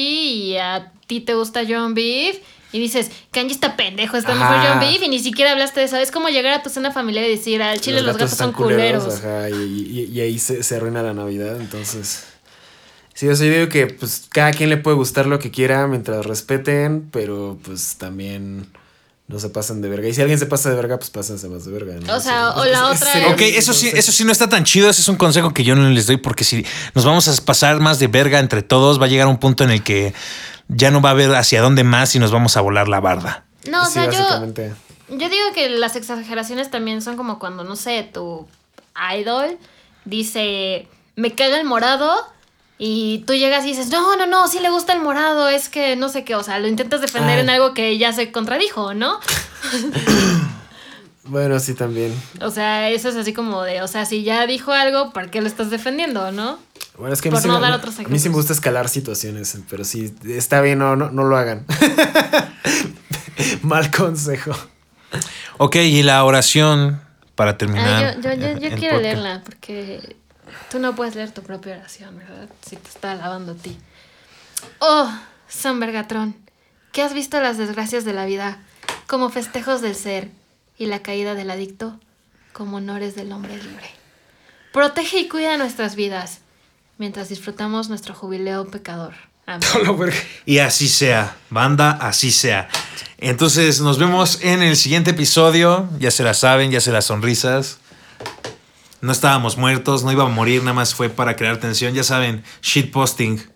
y a ti te gusta John Beef. Y dices, Kanji está pendejo, está mejor. John Beef. Y ni siquiera hablaste de eso. Es como llegar a tu cena familiar y decir, al chile los, gatos, son culeros. ajá, y, y- y ahí se, se arruina la Navidad, entonces. Sí, o sea, yo digo que pues cada quien le puede gustar lo que quiera mientras respeten, pero pues también no se pasen de verga. Y si alguien se pasa de verga, pues pásense más de verga. ¿no? O sea, o la otra sería Ok, eso sí, eso sí no está tan chido. Ese es un consejo que yo no les doy porque si nos vamos a pasar más de verga entre todos, va a llegar un punto en el que ya no va a haber hacia dónde más y nos vamos a volar la barda. No, o sea, yo, yo digo que las exageraciones también son como cuando, no sé, tu idol dice, me caga el morado. Y tú llegas y dices, no, no, no, sí le gusta el morado, es que no sé qué, o sea, lo intentas defender Ay. en algo que ya se contradijo, ¿no? Bueno, sí, también. O sea, eso es así como de, o sea, si ya dijo algo, ¿por qué lo estás defendiendo, no? Bueno, es que a mí, Por sí no me, dar a otros mí sí ejemplos. me gusta escalar situaciones, pero sí, está bien, no, no, no lo hagan. Mal consejo. Ok, y la oración para terminar. Yo, yo, yo, yo el quiero podcast. leerla porque tú no puedes leer tu propia oración, ¿verdad? Si te está alabando a ti. Oh, San Bergatrón, que has visto las desgracias de la vida como festejos del ser y la caída del adicto como honores del hombre libre. Protege y cuida nuestras vidas mientras disfrutamos nuestro jubileo pecador. Amén. Y así sea, banda, así sea. Entonces nos vemos en el siguiente episodio. Ya se la saben, ya se las sonrisas. No estábamos muertos, no iba a morir, nada más fue para crear tensión. Ya saben, shitposting.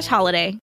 slash holiday.